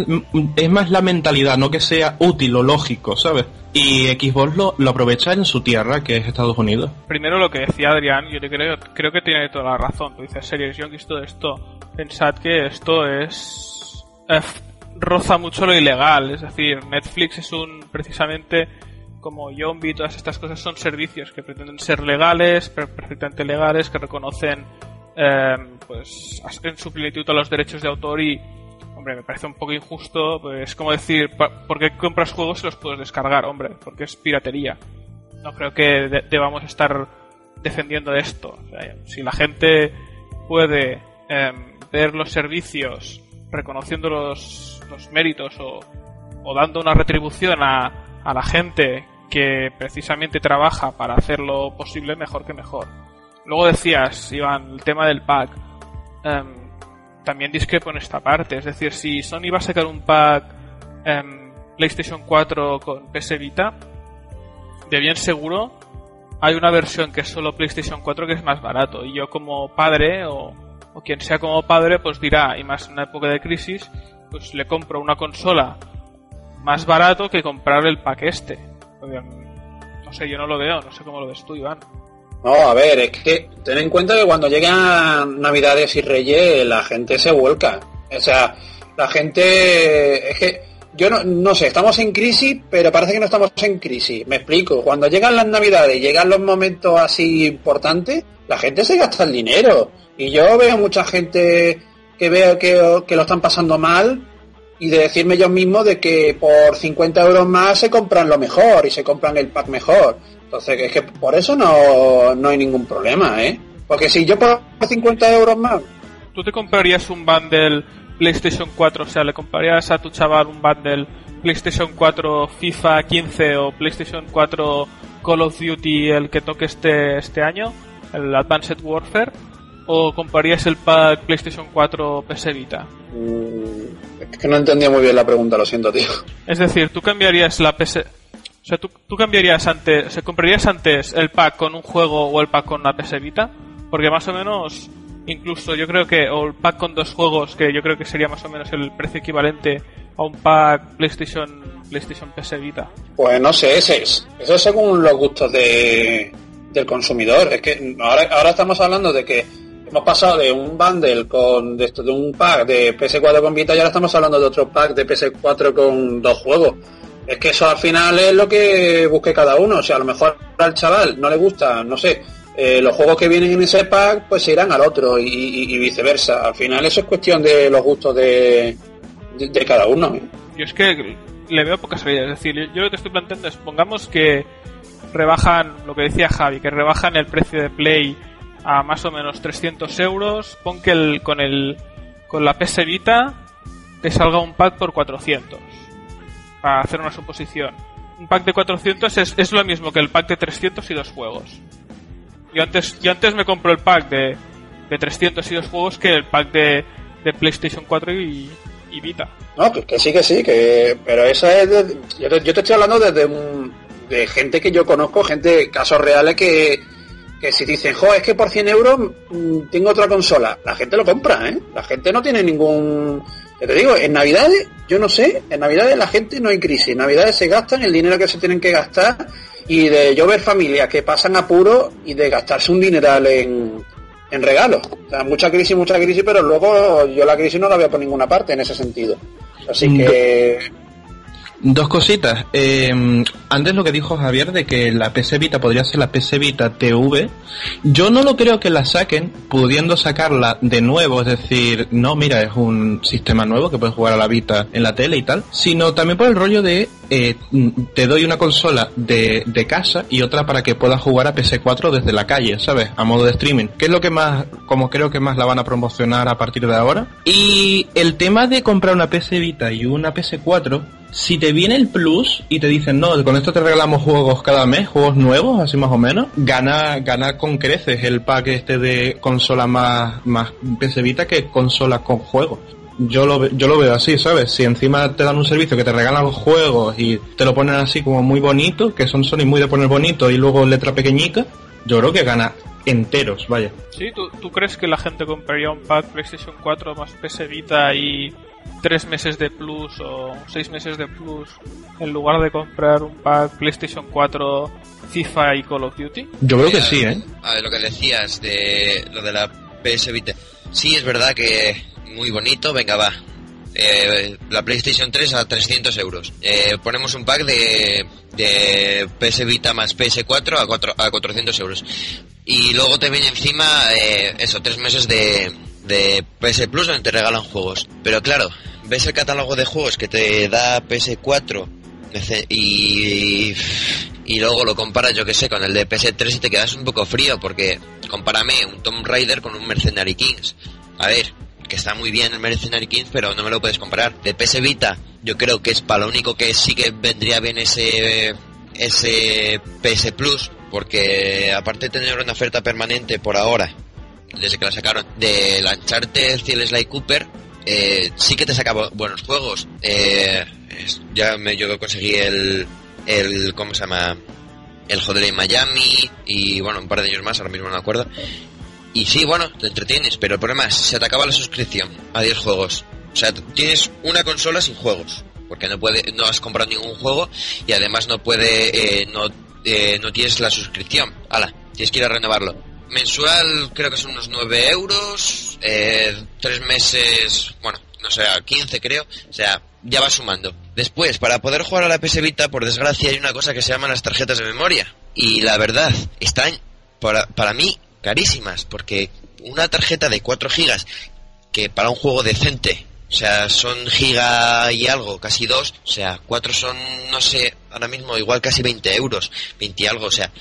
es más la mentalidad, no que sea útil o lógico, ¿sabes? Y Xbox lo, lo aprovecha en su tierra, que es Estados Unidos. Primero lo que decía Adrián, yo te creo, creo que tiene toda la razón. Tú dices series yonkis, todo esto. Pensad que esto es... eh, roza mucho lo ilegal. Es decir, Netflix es un... precisamente como Yombi todas estas cosas son servicios que pretenden ser legales, per- perfectamente legales, que reconocen eh, pues en su plenitud a los derechos de autor y hombre me parece un poco injusto pues como decir ¿por qué compras juegos y los puedes descargar? hombre porque es piratería no creo que de- debamos estar defendiendo esto. Si la gente puede em, ver los servicios reconociendo los, los méritos o, dando una retribución a, la gente que precisamente trabaja para hacerlo posible, mejor que mejor. Luego decías, Iván, el tema del pack. Em, también discrepo en esta parte. Es decir, si Sony va a sacar un pack em, PlayStation 4 con PS Vita, de bien seguro hay una versión que es solo PlayStation 4 que es más barato. Y yo como padre o, o quien sea como padre, pues dirá, y más en una época de crisis, pues le compro una consola más barato que comprar el pack este. Mm, no sé, yo no lo veo, no sé cómo lo ves tú, Iván. No, a ver, es que ten en cuenta que cuando llegan Navidades y Reyes la gente se vuelca. O sea, la gente... Es que yo no, no sé, estamos en crisis, pero parece que no estamos en crisis. Me explico, cuando llegan las Navidades, llegan los momentos así importantes, la gente se gasta el dinero. Y yo veo mucha gente que veo que, que lo están pasando mal y de decirme ellos mismos de que por 50 euros más se compran lo mejor y se compran el pack mejor. Entonces, es que por eso no, no hay ningún problema, ¿eh? Porque si yo por 50 euros más ¿Tú te comprarías un bundle PlayStation 4? O sea, ¿le comprarías a tu chaval un bundle PlayStation 4 FIFA 15 o PlayStation 4 Call of Duty el que toque este, este año? El Advanced Warfare. ¿O comprarías el pack PlayStation 4 PS Vita? Mm, Es que no entendía muy bien la pregunta, lo siento, tío. Es decir, tú cambiarías la PS... O sea, tú, tú cambiarías antes... O sea, comprarías antes el pack con un juego o el pack con una PS Vita? Porque más o menos... Incluso yo creo que... O el pack con dos juegos, que yo creo que sería más o menos el precio equivalente a un pack PlayStation... PlayStation PS Vita. Pues no sé, ese es. Eso es según los gustos de, del consumidor. Es que ahora, ahora estamos hablando de que hemos pasado de un bundle con de, de un pack de PS4 con Vita y ahora estamos hablando de otro pack de PS4 con dos juegos. Es que eso al final es lo que busque cada uno. O sea, a lo mejor al chaval no le gusta, no sé, eh, los juegos que vienen en ese pack pues se irán al otro y, viceversa. Al final eso es cuestión de los gustos de, de, de cada uno. ¿eh? Yo es que le veo pocas salidas. Es decir, yo lo que estoy planteando es, pongamos que rebajan, lo que decía Javi, que rebajan el precio de Play a más o menos 300 euros, pon que el, con el con la PS Vita te salga un pack por 400, para hacer una suposición. Un pack de 400 es, es lo mismo que el pack de 300 y dos juegos. Yo antes, yo antes me compro el pack de, de 300 y dos juegos que el pack de, de PlayStation 4 y, y Vita. No, que, sí, que sí, que pero eso es... de- yo, te, yo te estoy hablando desde un, de gente que yo conozco, gente, casos reales que, que si dicen, jo, es que por 100 euros mm, tengo otra consola, la gente lo compra, ¿eh? La gente no tiene ningún... Te digo, en Navidades, yo no sé, en Navidades la gente no hay crisis, en Navidades se gastan el dinero que se tienen que gastar y de yo ver familias que pasan apuro y de gastarse un dineral en, en regalos. O sea, mucha crisis, mucha crisis, pero luego yo la crisis no la veo por ninguna parte en ese sentido. Así Mm. que Dos cositas. Eh, antes lo que dijo Javier de que la PS Vita podría ser la PS Vita TV. Yo no lo creo que la saquen pudiendo sacarla de nuevo. Es decir, no, mira, es un sistema nuevo que puedes jugar a la Vita en la tele y tal. Sino también por el rollo de eh, te doy una consola de, de casa y otra para que puedas jugar a PS4 desde la calle, ¿sabes? A modo de streaming. Que es lo que más, como creo que más la van a promocionar a partir de ahora. Y el tema de comprar una PS Vita y una PS4 si te viene el plus y te dicen, no, con esto te regalamos juegos cada mes, juegos nuevos, así más o menos, gana, gana con creces el pack este de consola más, más Vita que consola con juegos. Yo lo, yo lo veo así, ¿sabes? Si encima te dan un servicio que te regalan los juegos y te lo ponen así como muy bonito, que son Sony muy de poner bonito y luego letra pequeñica, yo creo que gana enteros, vaya. ¿Sí? ¿Tú, tú crees que la gente compraría un pack PlayStation 4 más PS Vita y tres meses de plus o seis meses de plus en lugar de comprar un pack PlayStation 4 FIFA y Call of Duty? Yo creo que sí, ¿eh? A ver, lo que decías de lo de la PS Vita. Sí, es verdad que muy bonito, venga, va. Eh, la PlayStation 3 a 300 euros. Eh, ponemos un pack de, de PS Vita más PS4 a, 4, a 400 euros. Y luego te viene encima, eh, eso, tres meses de, de PS Plus donde te regalan juegos. Pero claro, ves el catálogo de juegos que te da PS4 nece- y, y luego lo comparas, yo que sé, con el de PS3 y te quedas un poco frío porque compárame un Tomb Raider con un Mercenary Kings. A ver, que está muy bien el Mercenary Kings, pero no me lo puedes comparar. De PS Vita, yo creo que es para lo único que sí que vendría bien ese ese PS Plus, porque aparte de tener una oferta permanente por ahora, desde que la sacaron, de la Uncharted y el Sly Cooper, eh, sí que te saca bu- buenos juegos. Eh, ya me yo conseguí el, el, ¿cómo se llama? El Hotline Miami y bueno, un par de años más, ahora mismo no me acuerdo. Y sí, bueno, te entretienes, pero el problema es, se te acaba la suscripción a 10 juegos. O sea, tienes una consola sin juegos, porque no puede, no has comprado ningún juego y además no puede, eh, no, eh, no tienes la suscripción. Hala, tienes que ir a renovarlo. Mensual creo que son unos 9 euros, eh, tres meses, bueno, no sé, a 15 creo, o sea, ya va sumando. Después, para poder jugar a la PS Vita, por desgracia, hay una cosa que se llaman las tarjetas de memoria. Y la verdad, están, para, para mí, carísimas, porque una tarjeta de 4 gigas, que para un juego decente, o sea, son giga y algo, casi dos, o sea, 4 son, no sé, ahora mismo igual casi 20 euros, 20 y algo, o sea,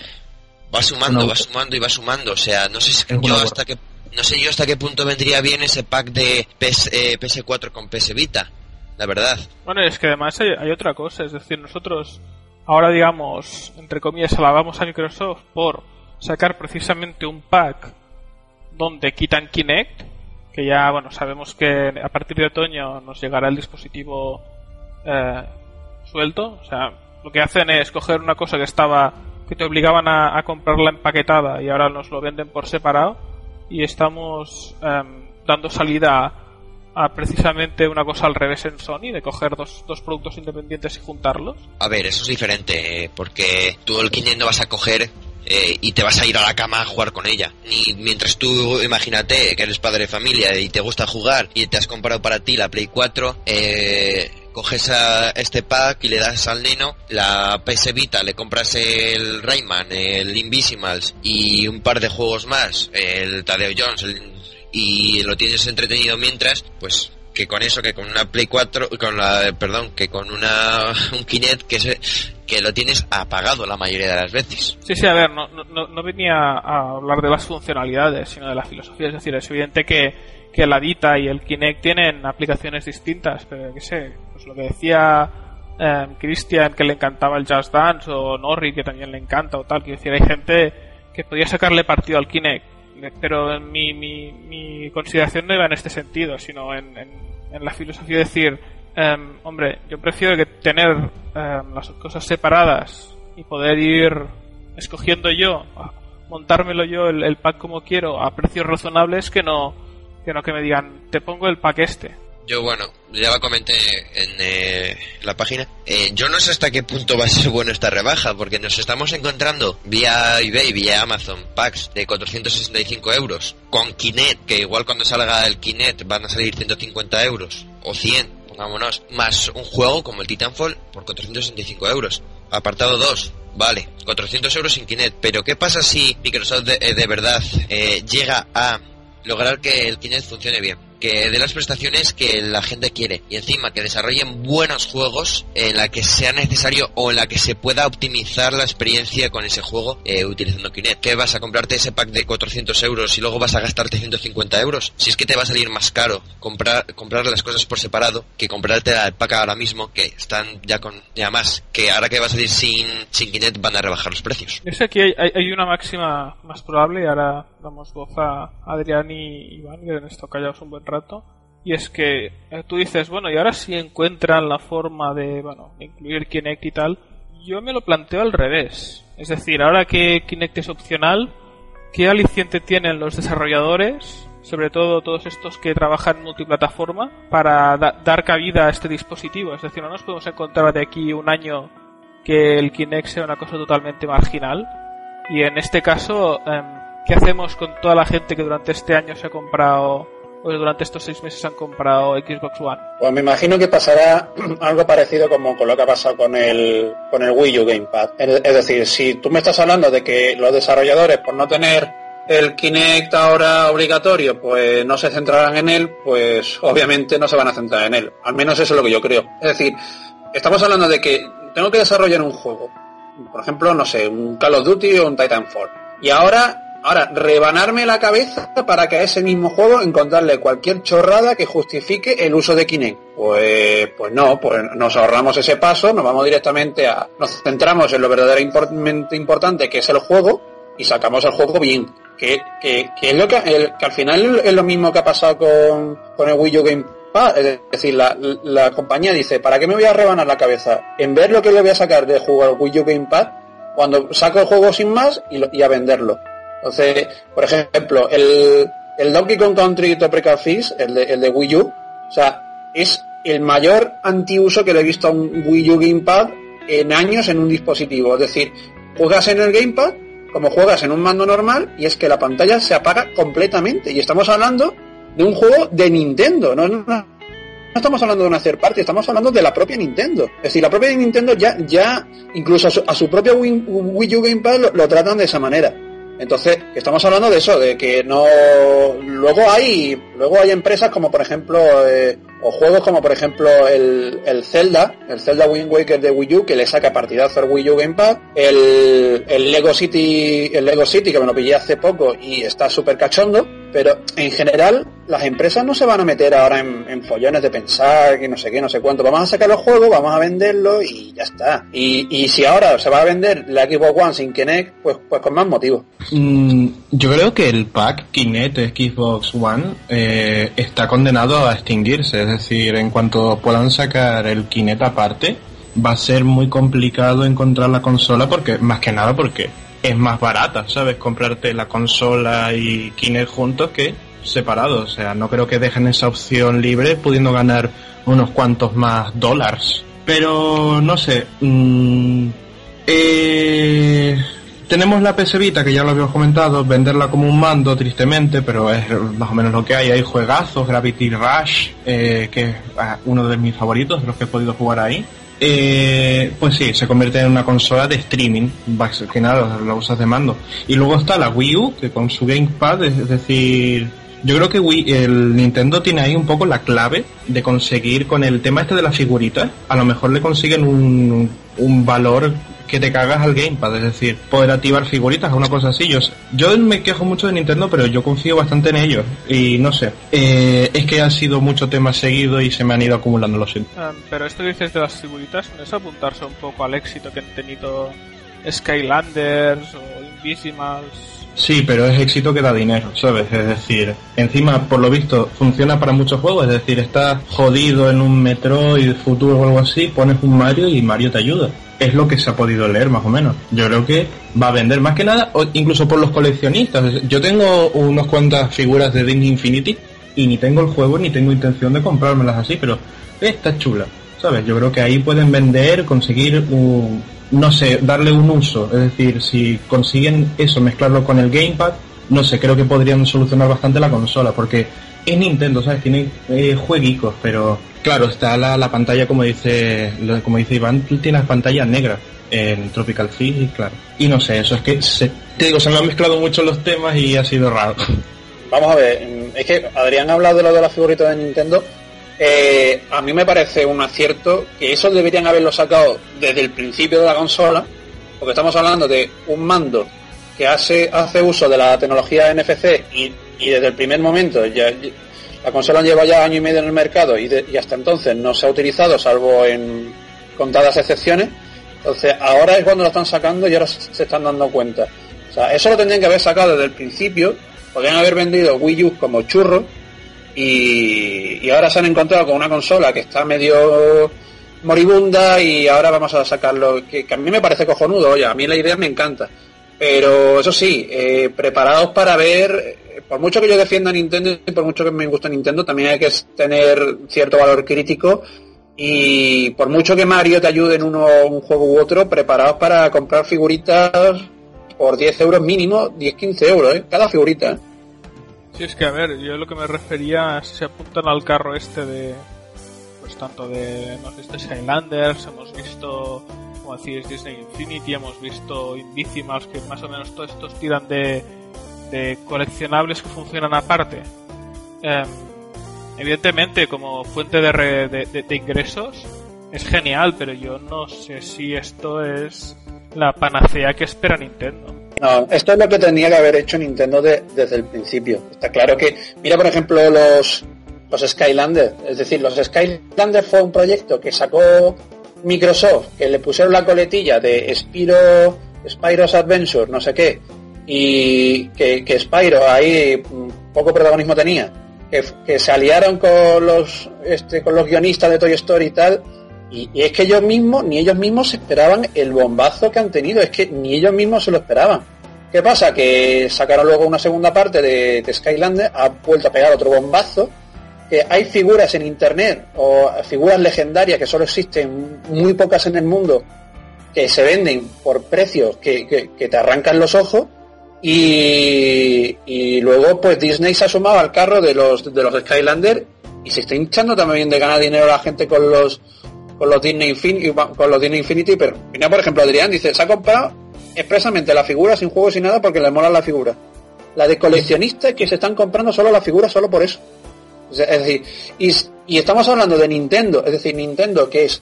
va sumando, va sumando y va sumando, o sea, no sé si- yo hasta qué, no sé yo hasta qué punto vendría bien ese pack de PS, eh, PS4 con PS Vita, la verdad. Bueno, es que además hay, hay otra cosa, es decir, nosotros ahora digamos, entre comillas, alabamos a Microsoft por sacar precisamente un pack donde quitan Kinect, que ya, bueno, sabemos que a partir de otoño nos llegará el dispositivo eh, suelto, o sea, lo que hacen es coger una cosa que estaba, que te obligaban a, comprarla empaquetada y ahora nos lo venden por separado y estamos em, dando salida a, precisamente una cosa al revés en Sony, de coger dos, productos independientes y juntarlos. A ver, eso es diferente, eh, porque tú el no vas a coger eh, y te vas a ir a la cama a jugar con ella. Ni mientras tú, imagínate que eres padre de familia y te gusta jugar y te has comprado para ti la Play 4, eh, coges a este pack y le das al neno la PS Vita, le compras el Rayman, el Invisimals y un par de juegos más, el Tadeo Jones, y lo tienes entretenido mientras, pues que con eso, que con una Play 4, con la, perdón, que con una, un Kinect que, se, que lo tienes apagado la mayoría de las veces. Sí, sí, a ver, no, no, no- venía a hablar de las funcionalidades, sino de la filosofía. Es decir, es evidente que, que la Vita y el Kinect tienen aplicaciones distintas, pero qué sé, pues lo que decía eh, Christian que le encantaba el Just Dance o Norri que también le encanta o tal, que decir, hay gente que podía sacarle partido al Kinect, pero mi, mi, mi consideración no iba en este sentido, sino en, en, en la filosofía de decir, em, hombre, yo prefiero que tener em, las cosas separadas y poder ir escogiendo yo, montármelo yo el, el pack como quiero a precios razonables que no que no que me digan te pongo el pack este. Yo, bueno, ya lo comenté en eh, la página. Eh, yo no sé hasta qué punto va a ser bueno esta rebaja, porque nos estamos encontrando vía eBay, vía Amazon, packs de 465 euros, con Kinect, que igual cuando salga el Kinect van a salir 150 euros, o 100, pongámonos, más un juego como el Titanfall por 465 euros. Apartado 2, vale, 400 euros sin Kinect, pero ¿qué pasa si Microsoft de, eh, de verdad eh, llega a lograr que el Kinect funcione bien? Que dé las prestaciones que la gente quiere y encima que desarrollen buenos juegos en la que sea necesario o en la que se pueda optimizar la experiencia con ese juego eh, utilizando Kinect. ¿Qué vas a comprarte ese pack de 400 euros y luego vas a gastarte 150 euros? Si es que te va a salir más caro comprar, comprar las cosas por separado que comprarte el pack ahora mismo que están ya con ya más que ahora que va a salir sin, sin Kinect van a rebajar los precios. Es aquí hay una máxima más probable, y ahora damos voz a Adrián y Iván, que han estado callados un buen rato. Y es que eh, tú dices, bueno, y ahora si encuentran la forma de, bueno, incluir Kinect y tal, yo me lo planteo al revés. Es decir, ahora que Kinect es opcional, ¿qué aliciente tienen los desarrolladores, sobre todo todos estos que trabajan multiplataforma, para da- dar cabida a este dispositivo? Es decir, no nos podemos encontrar de aquí un año que el Kinect sea una cosa totalmente marginal. Y en este caso, em, ¿qué hacemos con toda la gente que durante este año se ha comprado, o durante estos seis meses han comprado Xbox One? Pues me imagino que pasará (clears throat) algo parecido como con lo que ha pasado con el, con el Wii U Gamepad. Es decir, si tú me estás hablando de que los desarrolladores, por no tener el Kinect ahora obligatorio, pues no se centrarán en él, pues obviamente no se van a centrar en él. Al menos eso es lo que yo creo. Es decir, estamos hablando de que tengo que desarrollar un juego. Por ejemplo, no sé, un Call of Duty o un Titanfall. Y ahora Ahora, rebanarme la cabeza para que a ese mismo juego encontrarle cualquier chorrada que justifique el uso de Kinect. Pues, pues no, pues nos ahorramos ese paso, nos vamos directamente a, nos centramos en lo verdaderamente importante que es el juego y sacamos el juego bien. Que, que, que es lo que, al final es lo mismo que ha pasado con, el Wii U Gamepad. Es decir, la, la compañía dice, ¿para qué me voy a rebanar la cabeza? En ver lo que le voy a sacar de jugar Wii U Gamepad cuando saco el juego sin más y, lo- y a venderlo. Entonces, por ejemplo, el, el Donkey Kong Country Tropical Freeze, el de, el de Wii U, o sea, es el mayor antiuso que le he visto a un Wii U Gamepad en años en un dispositivo. Es decir, juegas en el Gamepad como juegas en un mando normal y es que la pantalla se apaga completamente. Y estamos hablando de un juego de Nintendo, no, estamos hablando de una third party, estamos hablando de la propia Nintendo. Es decir, la propia Nintendo ya, ya incluso a su, propio Wii, Wii U Gamepad lo, lo tratan de esa manera. Entonces, estamos hablando de eso, de que no. Luego hay, luego hay empresas como por ejemplo, eh, o juegos como por ejemplo el, el Zelda, el Zelda Wind Waker de Wii U, que le saca partidazo al Wii U Gamepad, el, el Lego City, el Lego City que me lo pillé hace poco y está súper cachondo, pero en general las empresas no se van a meter ahora en, follones de pensar que no sé qué, no sé cuánto. Vamos a sacar los juegos, vamos a venderlos y ya está. Y, y si ahora se va a vender la Xbox One sin Kinect, pues, pues con más motivo. Mm, yo creo que el pack Kinect Xbox One eh, está condenado a extinguirse. Es decir, en cuanto puedan sacar el Kinect aparte, va a ser muy complicado encontrar la consola porque, más que nada porque es más barata, ¿sabes? Comprarte la consola y Kinect juntos que separados. O sea, no creo que dejen esa opción libre pudiendo ganar unos cuantos más dólares. Pero, no sé. mm, eh, tenemos la PS Vita, que ya lo habíamos comentado, venderla como un mando, tristemente, pero es más o menos lo que hay. Hay juegazos, Gravity Rush, eh, que es ah, uno de mis favoritos, de los que he podido jugar ahí. Eh, pues sí, se convierte en una consola de streaming, que nada, la usas de mando. Y luego está la Wii U, que con su Gamepad, es decir, yo creo que Wii, el Nintendo tiene ahí un poco la clave de conseguir con el tema este de las figuritas, a lo mejor le consiguen un, un valor que te cagas al Gamepad, es decir, poder activar figuritas o una cosa así. Yo, yo me quejo mucho de Nintendo, pero yo confío bastante en ellos. Y no sé, eh, es que ha sido mucho tema seguido y se me han ido acumulando, lo siento. Um, pero esto que dices de las figuritas, ¿no es apuntarse un poco al éxito que han tenido Skylanders o Invisimals? Sí, pero es éxito que da dinero, ¿sabes? Es decir, encima, por lo visto, funciona para muchos juegos, es decir, estás jodido en un Metroid futuro o algo así, pones un Mario y Mario te ayuda. Es lo que se ha podido leer, más o menos. Yo creo que va a vender más que nada, o incluso por los coleccionistas. Yo tengo unas cuantas figuras de Disney Infinity y ni tengo el juego ni tengo intención de comprármelas así, pero está chula, ¿sabes? Yo creo que ahí pueden vender, conseguir un, no sé, darle un uso, es decir, si consiguen eso, mezclarlo con el gamepad, no sé, creo que podrían solucionar bastante la consola, porque es Nintendo, ¿sabes? Tiene eh, jueguicos, pero claro, está la, la pantalla, como dice como dice Iván, tiene las pantallas negras en Tropical Freeze, claro. Y no sé, eso es que se, te digo, se me han mezclado mucho los temas y ha sido raro. (laughs) Vamos a ver, es que Adrián ha hablado de lo de las figuritas de Nintendo. Eh, a mí me parece un acierto que eso deberían haberlo sacado desde el principio de la consola, porque estamos hablando de un mando que hace, hace uso de la tecnología NFC y, desde el primer momento ya, la consola lleva ya año y medio en el mercado y, y hasta entonces no se ha utilizado salvo en contadas excepciones entonces, ahora es cuando lo están sacando y ahora se están dando cuenta. O sea, eso lo tendrían que haber sacado desde el principio. Podrían haber vendido Wii U como churro. Y, ahora se han encontrado con una consola que está medio moribunda y ahora vamos a sacarlo. Que, a mí me parece cojonudo, oye, a mí la idea me encanta. Pero eso sí, eh, preparados para ver, por mucho que yo defienda Nintendo y por mucho que me guste Nintendo, también hay que tener cierto valor crítico y por mucho que Mario te ayude en uno, un juego u otro, preparados para comprar figuritas por 10 euros mínimo, 10-15 euros, ¿eh? cada figurita. Sí, es que a ver, yo lo que me refería, se apuntan al carro este de, pues tanto de, hemos visto Skylanders, hemos visto, como decís, Disney Infinity, hemos visto Invisimals, que más o menos todos estos tiran de, de coleccionables que funcionan aparte. Eh, evidentemente como fuente de, de, ingresos es genial, pero yo no sé si esto es la panacea que espera Nintendo. No, esto es lo que tenía que haber hecho Nintendo desde el principio. Está claro que, mira por ejemplo los, los Skylanders, es decir, los Skylanders fue un proyecto que sacó Microsoft, que le pusieron la coletilla de Spyro, Spyro's Adventure, no sé qué, y que, que Spyro ahí poco protagonismo tenía que, se aliaron con los este, con los guionistas de Toy Story y tal y, es que ellos mismos ni ellos mismos esperaban el bombazo que han tenido es que ni ellos mismos se lo esperaban ¿qué pasa? que sacaron luego una segunda parte de, de Skylander ha vuelto a pegar otro bombazo que hay figuras en internet o figuras legendarias que solo existen muy pocas en el mundo que se venden por precios que, que te arrancan los ojos y, luego pues Disney se ha sumado al carro de los de los Skylander y se está hinchando también de ganar dinero la gente con los con los Disney Infinity, con los Disney Infinity, pero mira por ejemplo Adrián dice, se ha comprado expresamente la figura sin juego sin nada porque le mola la figura. La de coleccionistas que se están comprando solo la figura solo por eso. Es decir, y, y estamos hablando de Nintendo, es decir, Nintendo que es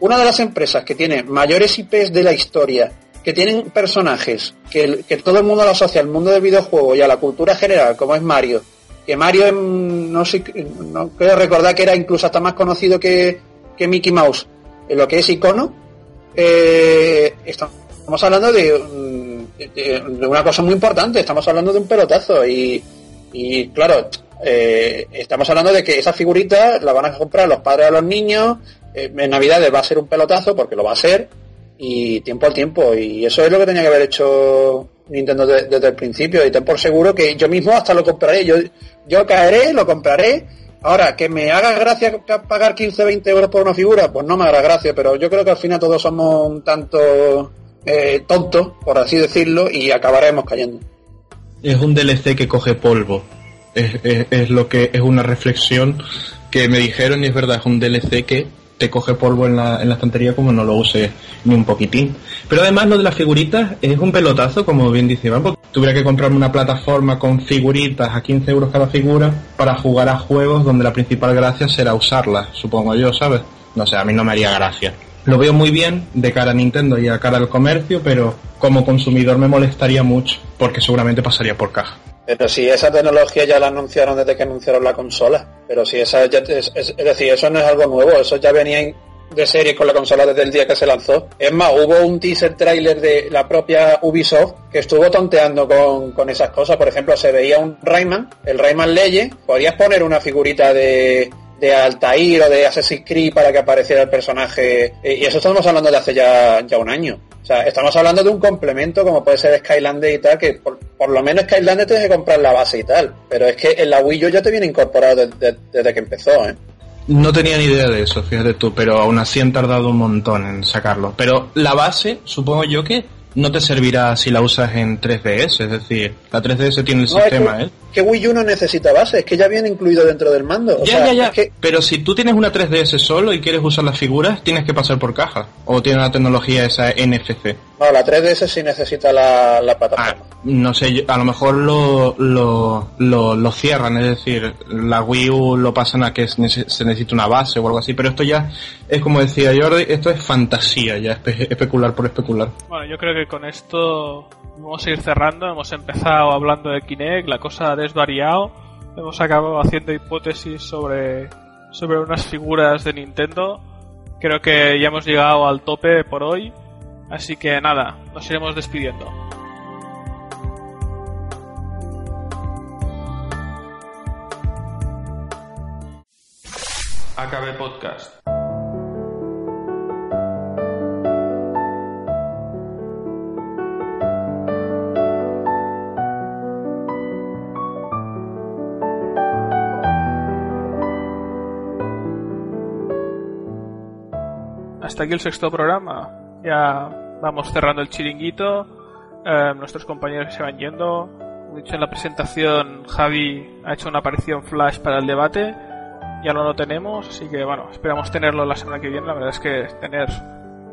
una de las empresas que tiene mayores IPs de la historia que tienen personajes que, todo el mundo lo asocia al mundo del videojuego y a la cultura general, como es Mario, que Mario no sé, no recordar que era incluso hasta más conocido que, Mickey Mouse. En lo que es icono, eh, estamos hablando de, una cosa muy importante, estamos hablando de un pelotazo y, claro, eh, estamos hablando de que esa figurita la van a comprar los padres a los niños, eh, en Navidades va a ser un pelotazo porque lo va a ser, y tiempo al tiempo. Y eso es lo que tenía que haber hecho Nintendo desde el principio. Y ten por seguro que yo mismo hasta lo compraré. Yo, yo caeré, lo compraré. Ahora, que me haga gracia pagar 15, 20 euros por una figura, pues no me hará gracia, pero yo creo que al final todos somos un tanto eh, tontos, por así decirlo, y acabaremos cayendo. Es un DLC que coge polvo. Es, es lo que es una reflexión que me dijeron y es verdad, es un DLC que te coge polvo en la, en la estantería como no lo use ni un poquitín. Pero además lo de las figuritas es un pelotazo, como bien dice Iván, porque tuviera que comprarme una plataforma con figuritas a 15 euros cada figura para jugar a juegos donde la principal gracia será usarlas, supongo yo, ¿sabes? No sé, a mí no me haría gracia. Lo veo muy bien de cara a Nintendo y a cara al comercio, pero como consumidor me molestaría mucho porque seguramente pasaría por caja. Pero si esa tecnología ya la anunciaron desde que anunciaron la consola. Pero si esa ya es, decir, eso no es algo nuevo, eso ya venía de serie con la consola desde el día que se lanzó. Es más, hubo un teaser trailer de la propia Ubisoft que estuvo tonteando con, esas cosas. Por ejemplo, se veía un Rayman, el Rayman Leye, podías poner una figurita de, de Altair o de Assassin's Creed para que apareciera el personaje. Y eso estamos hablando de hace ya, un año. O sea, estamos hablando de un complemento como puede ser Skylander y tal, que por, por lo menos Skylander tienes que comprar la base y tal. Pero es que en la Wii U ya te viene incorporado de- de- desde que empezó, ¿eh? No tenía ni idea de eso, fíjate tú, pero aún así han tardado un montón en sacarlo. Pero la base, supongo yo que no te servirá si la usas en 3DS, es decir, la 3DS tiene el No, es sistema, que, ¿eh? que Wii U no necesita base, es que ya viene incluido dentro del mando. O Ya, sea, ya, ya. es que Pero si tú tienes una 3DS solo y quieres usar las figuras, tienes que pasar por caja. O tiene la tecnología esa NFC. no, la 3DS sí necesita la, la Ah, plataforma. no sé, yo- a lo mejor lo, lo, lo, lo cierran, es decir, la Wii U lo pasan a que es se necesita una base o algo así, pero esto ya es como decía Jordi, esto es fantasía, ya espe- especular por especular. Bueno, yo creo que con esto vamos a ir cerrando. Hemos empezado hablando de Kinect, la cosa ha desvariado. Hemos acabado haciendo hipótesis sobre, sobre unas figuras de Nintendo. Creo que ya hemos llegado al tope por hoy. Así que nada, nos iremos despidiendo. AKB Podcast. Hasta aquí el sexto programa. Ya vamos cerrando el chiringuito. Eh, nuestros compañeros se van yendo. Como he dicho en la presentación, Javi ha hecho una aparición flash para el debate. Ya no lo tenemos, así que bueno, esperamos tenerlo la semana que viene. La verdad es que tener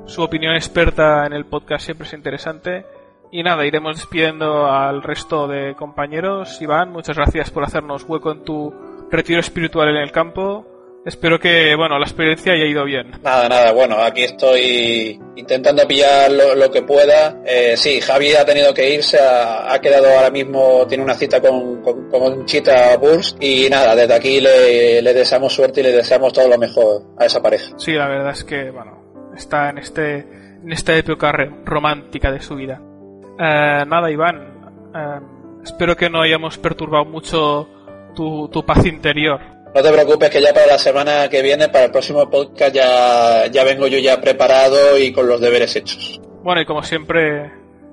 su opinión experta en el podcast siempre es interesante. Y nada, iremos despidiendo al resto de compañeros. Iván, muchas gracias por hacernos hueco en tu retiro espiritual en el campo. Espero que, bueno, la experiencia haya ido bien. Nada, nada, bueno, aquí estoy intentando pillar lo, lo que pueda. Eh, sí, Javi ha tenido que irse, ha, ha quedado ahora mismo, tiene una cita con, con, con Chita Burst y nada, desde aquí le, le deseamos suerte y le deseamos todo lo mejor a esa pareja. Sí, la verdad es que, bueno, está en este en esta época romántica de su vida. Eh, nada, Iván, eh, espero que no hayamos perturbado mucho tu, tu paz interior. No te preocupes que ya para la semana que viene, para el próximo podcast ya, ya vengo yo ya preparado y con los deberes hechos. Bueno, y como siempre,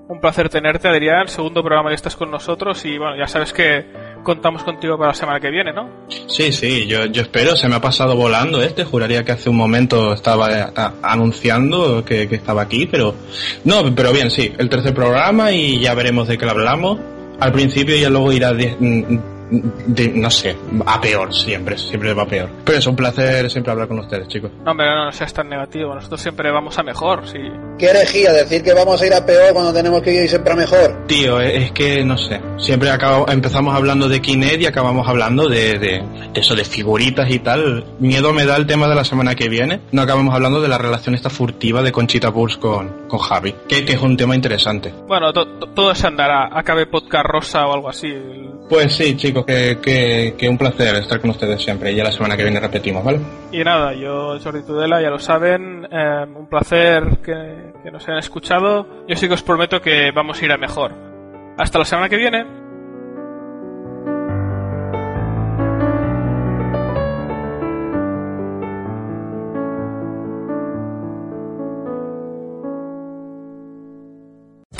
un placer tenerte, Adrián. Segundo programa que estás con nosotros y, bueno, ya sabes que contamos contigo para la semana que viene, ¿no? Sí, sí, yo, yo espero, se me ha pasado volando este, juraría que hace un momento estaba eh, a- anunciando que, que estaba aquí, pero no, pero bien, sí, el tercer programa y ya veremos de qué lo hablamos. Al principio y ya luego irá de, de- no sé, a peor siempre, siempre va a peor. Pero es un placer siempre hablar con ustedes, chicos. No, hombre, no, no seas tan negativo. Nosotros siempre vamos a mejor, sí. ¿Qué herejía decir que vamos a ir a peor cuando tenemos que ir siempre a mejor? Tío, es, es que no sé, siempre acabo, empezamos hablando de Kinect y acabamos hablando de, de, de eso, de figuritas y tal. Miedo me da el tema de la semana que viene. No acabamos hablando de la relación esta furtiva de Conchita Burs con, con Javi, que, que es un tema interesante. Bueno, to- to- todo se andará. Acabe podcast rosa o algo así. Pues sí, chicos, que, que, que un placer estar con ustedes siempre. Y ya la semana que viene repetimos, ¿vale? Y nada, yo, Jordi Tudela, ya lo saben, eh, un placer que, que nos hayan escuchado. Yo sí que os prometo que vamos a ir a mejor. Hasta la semana que viene.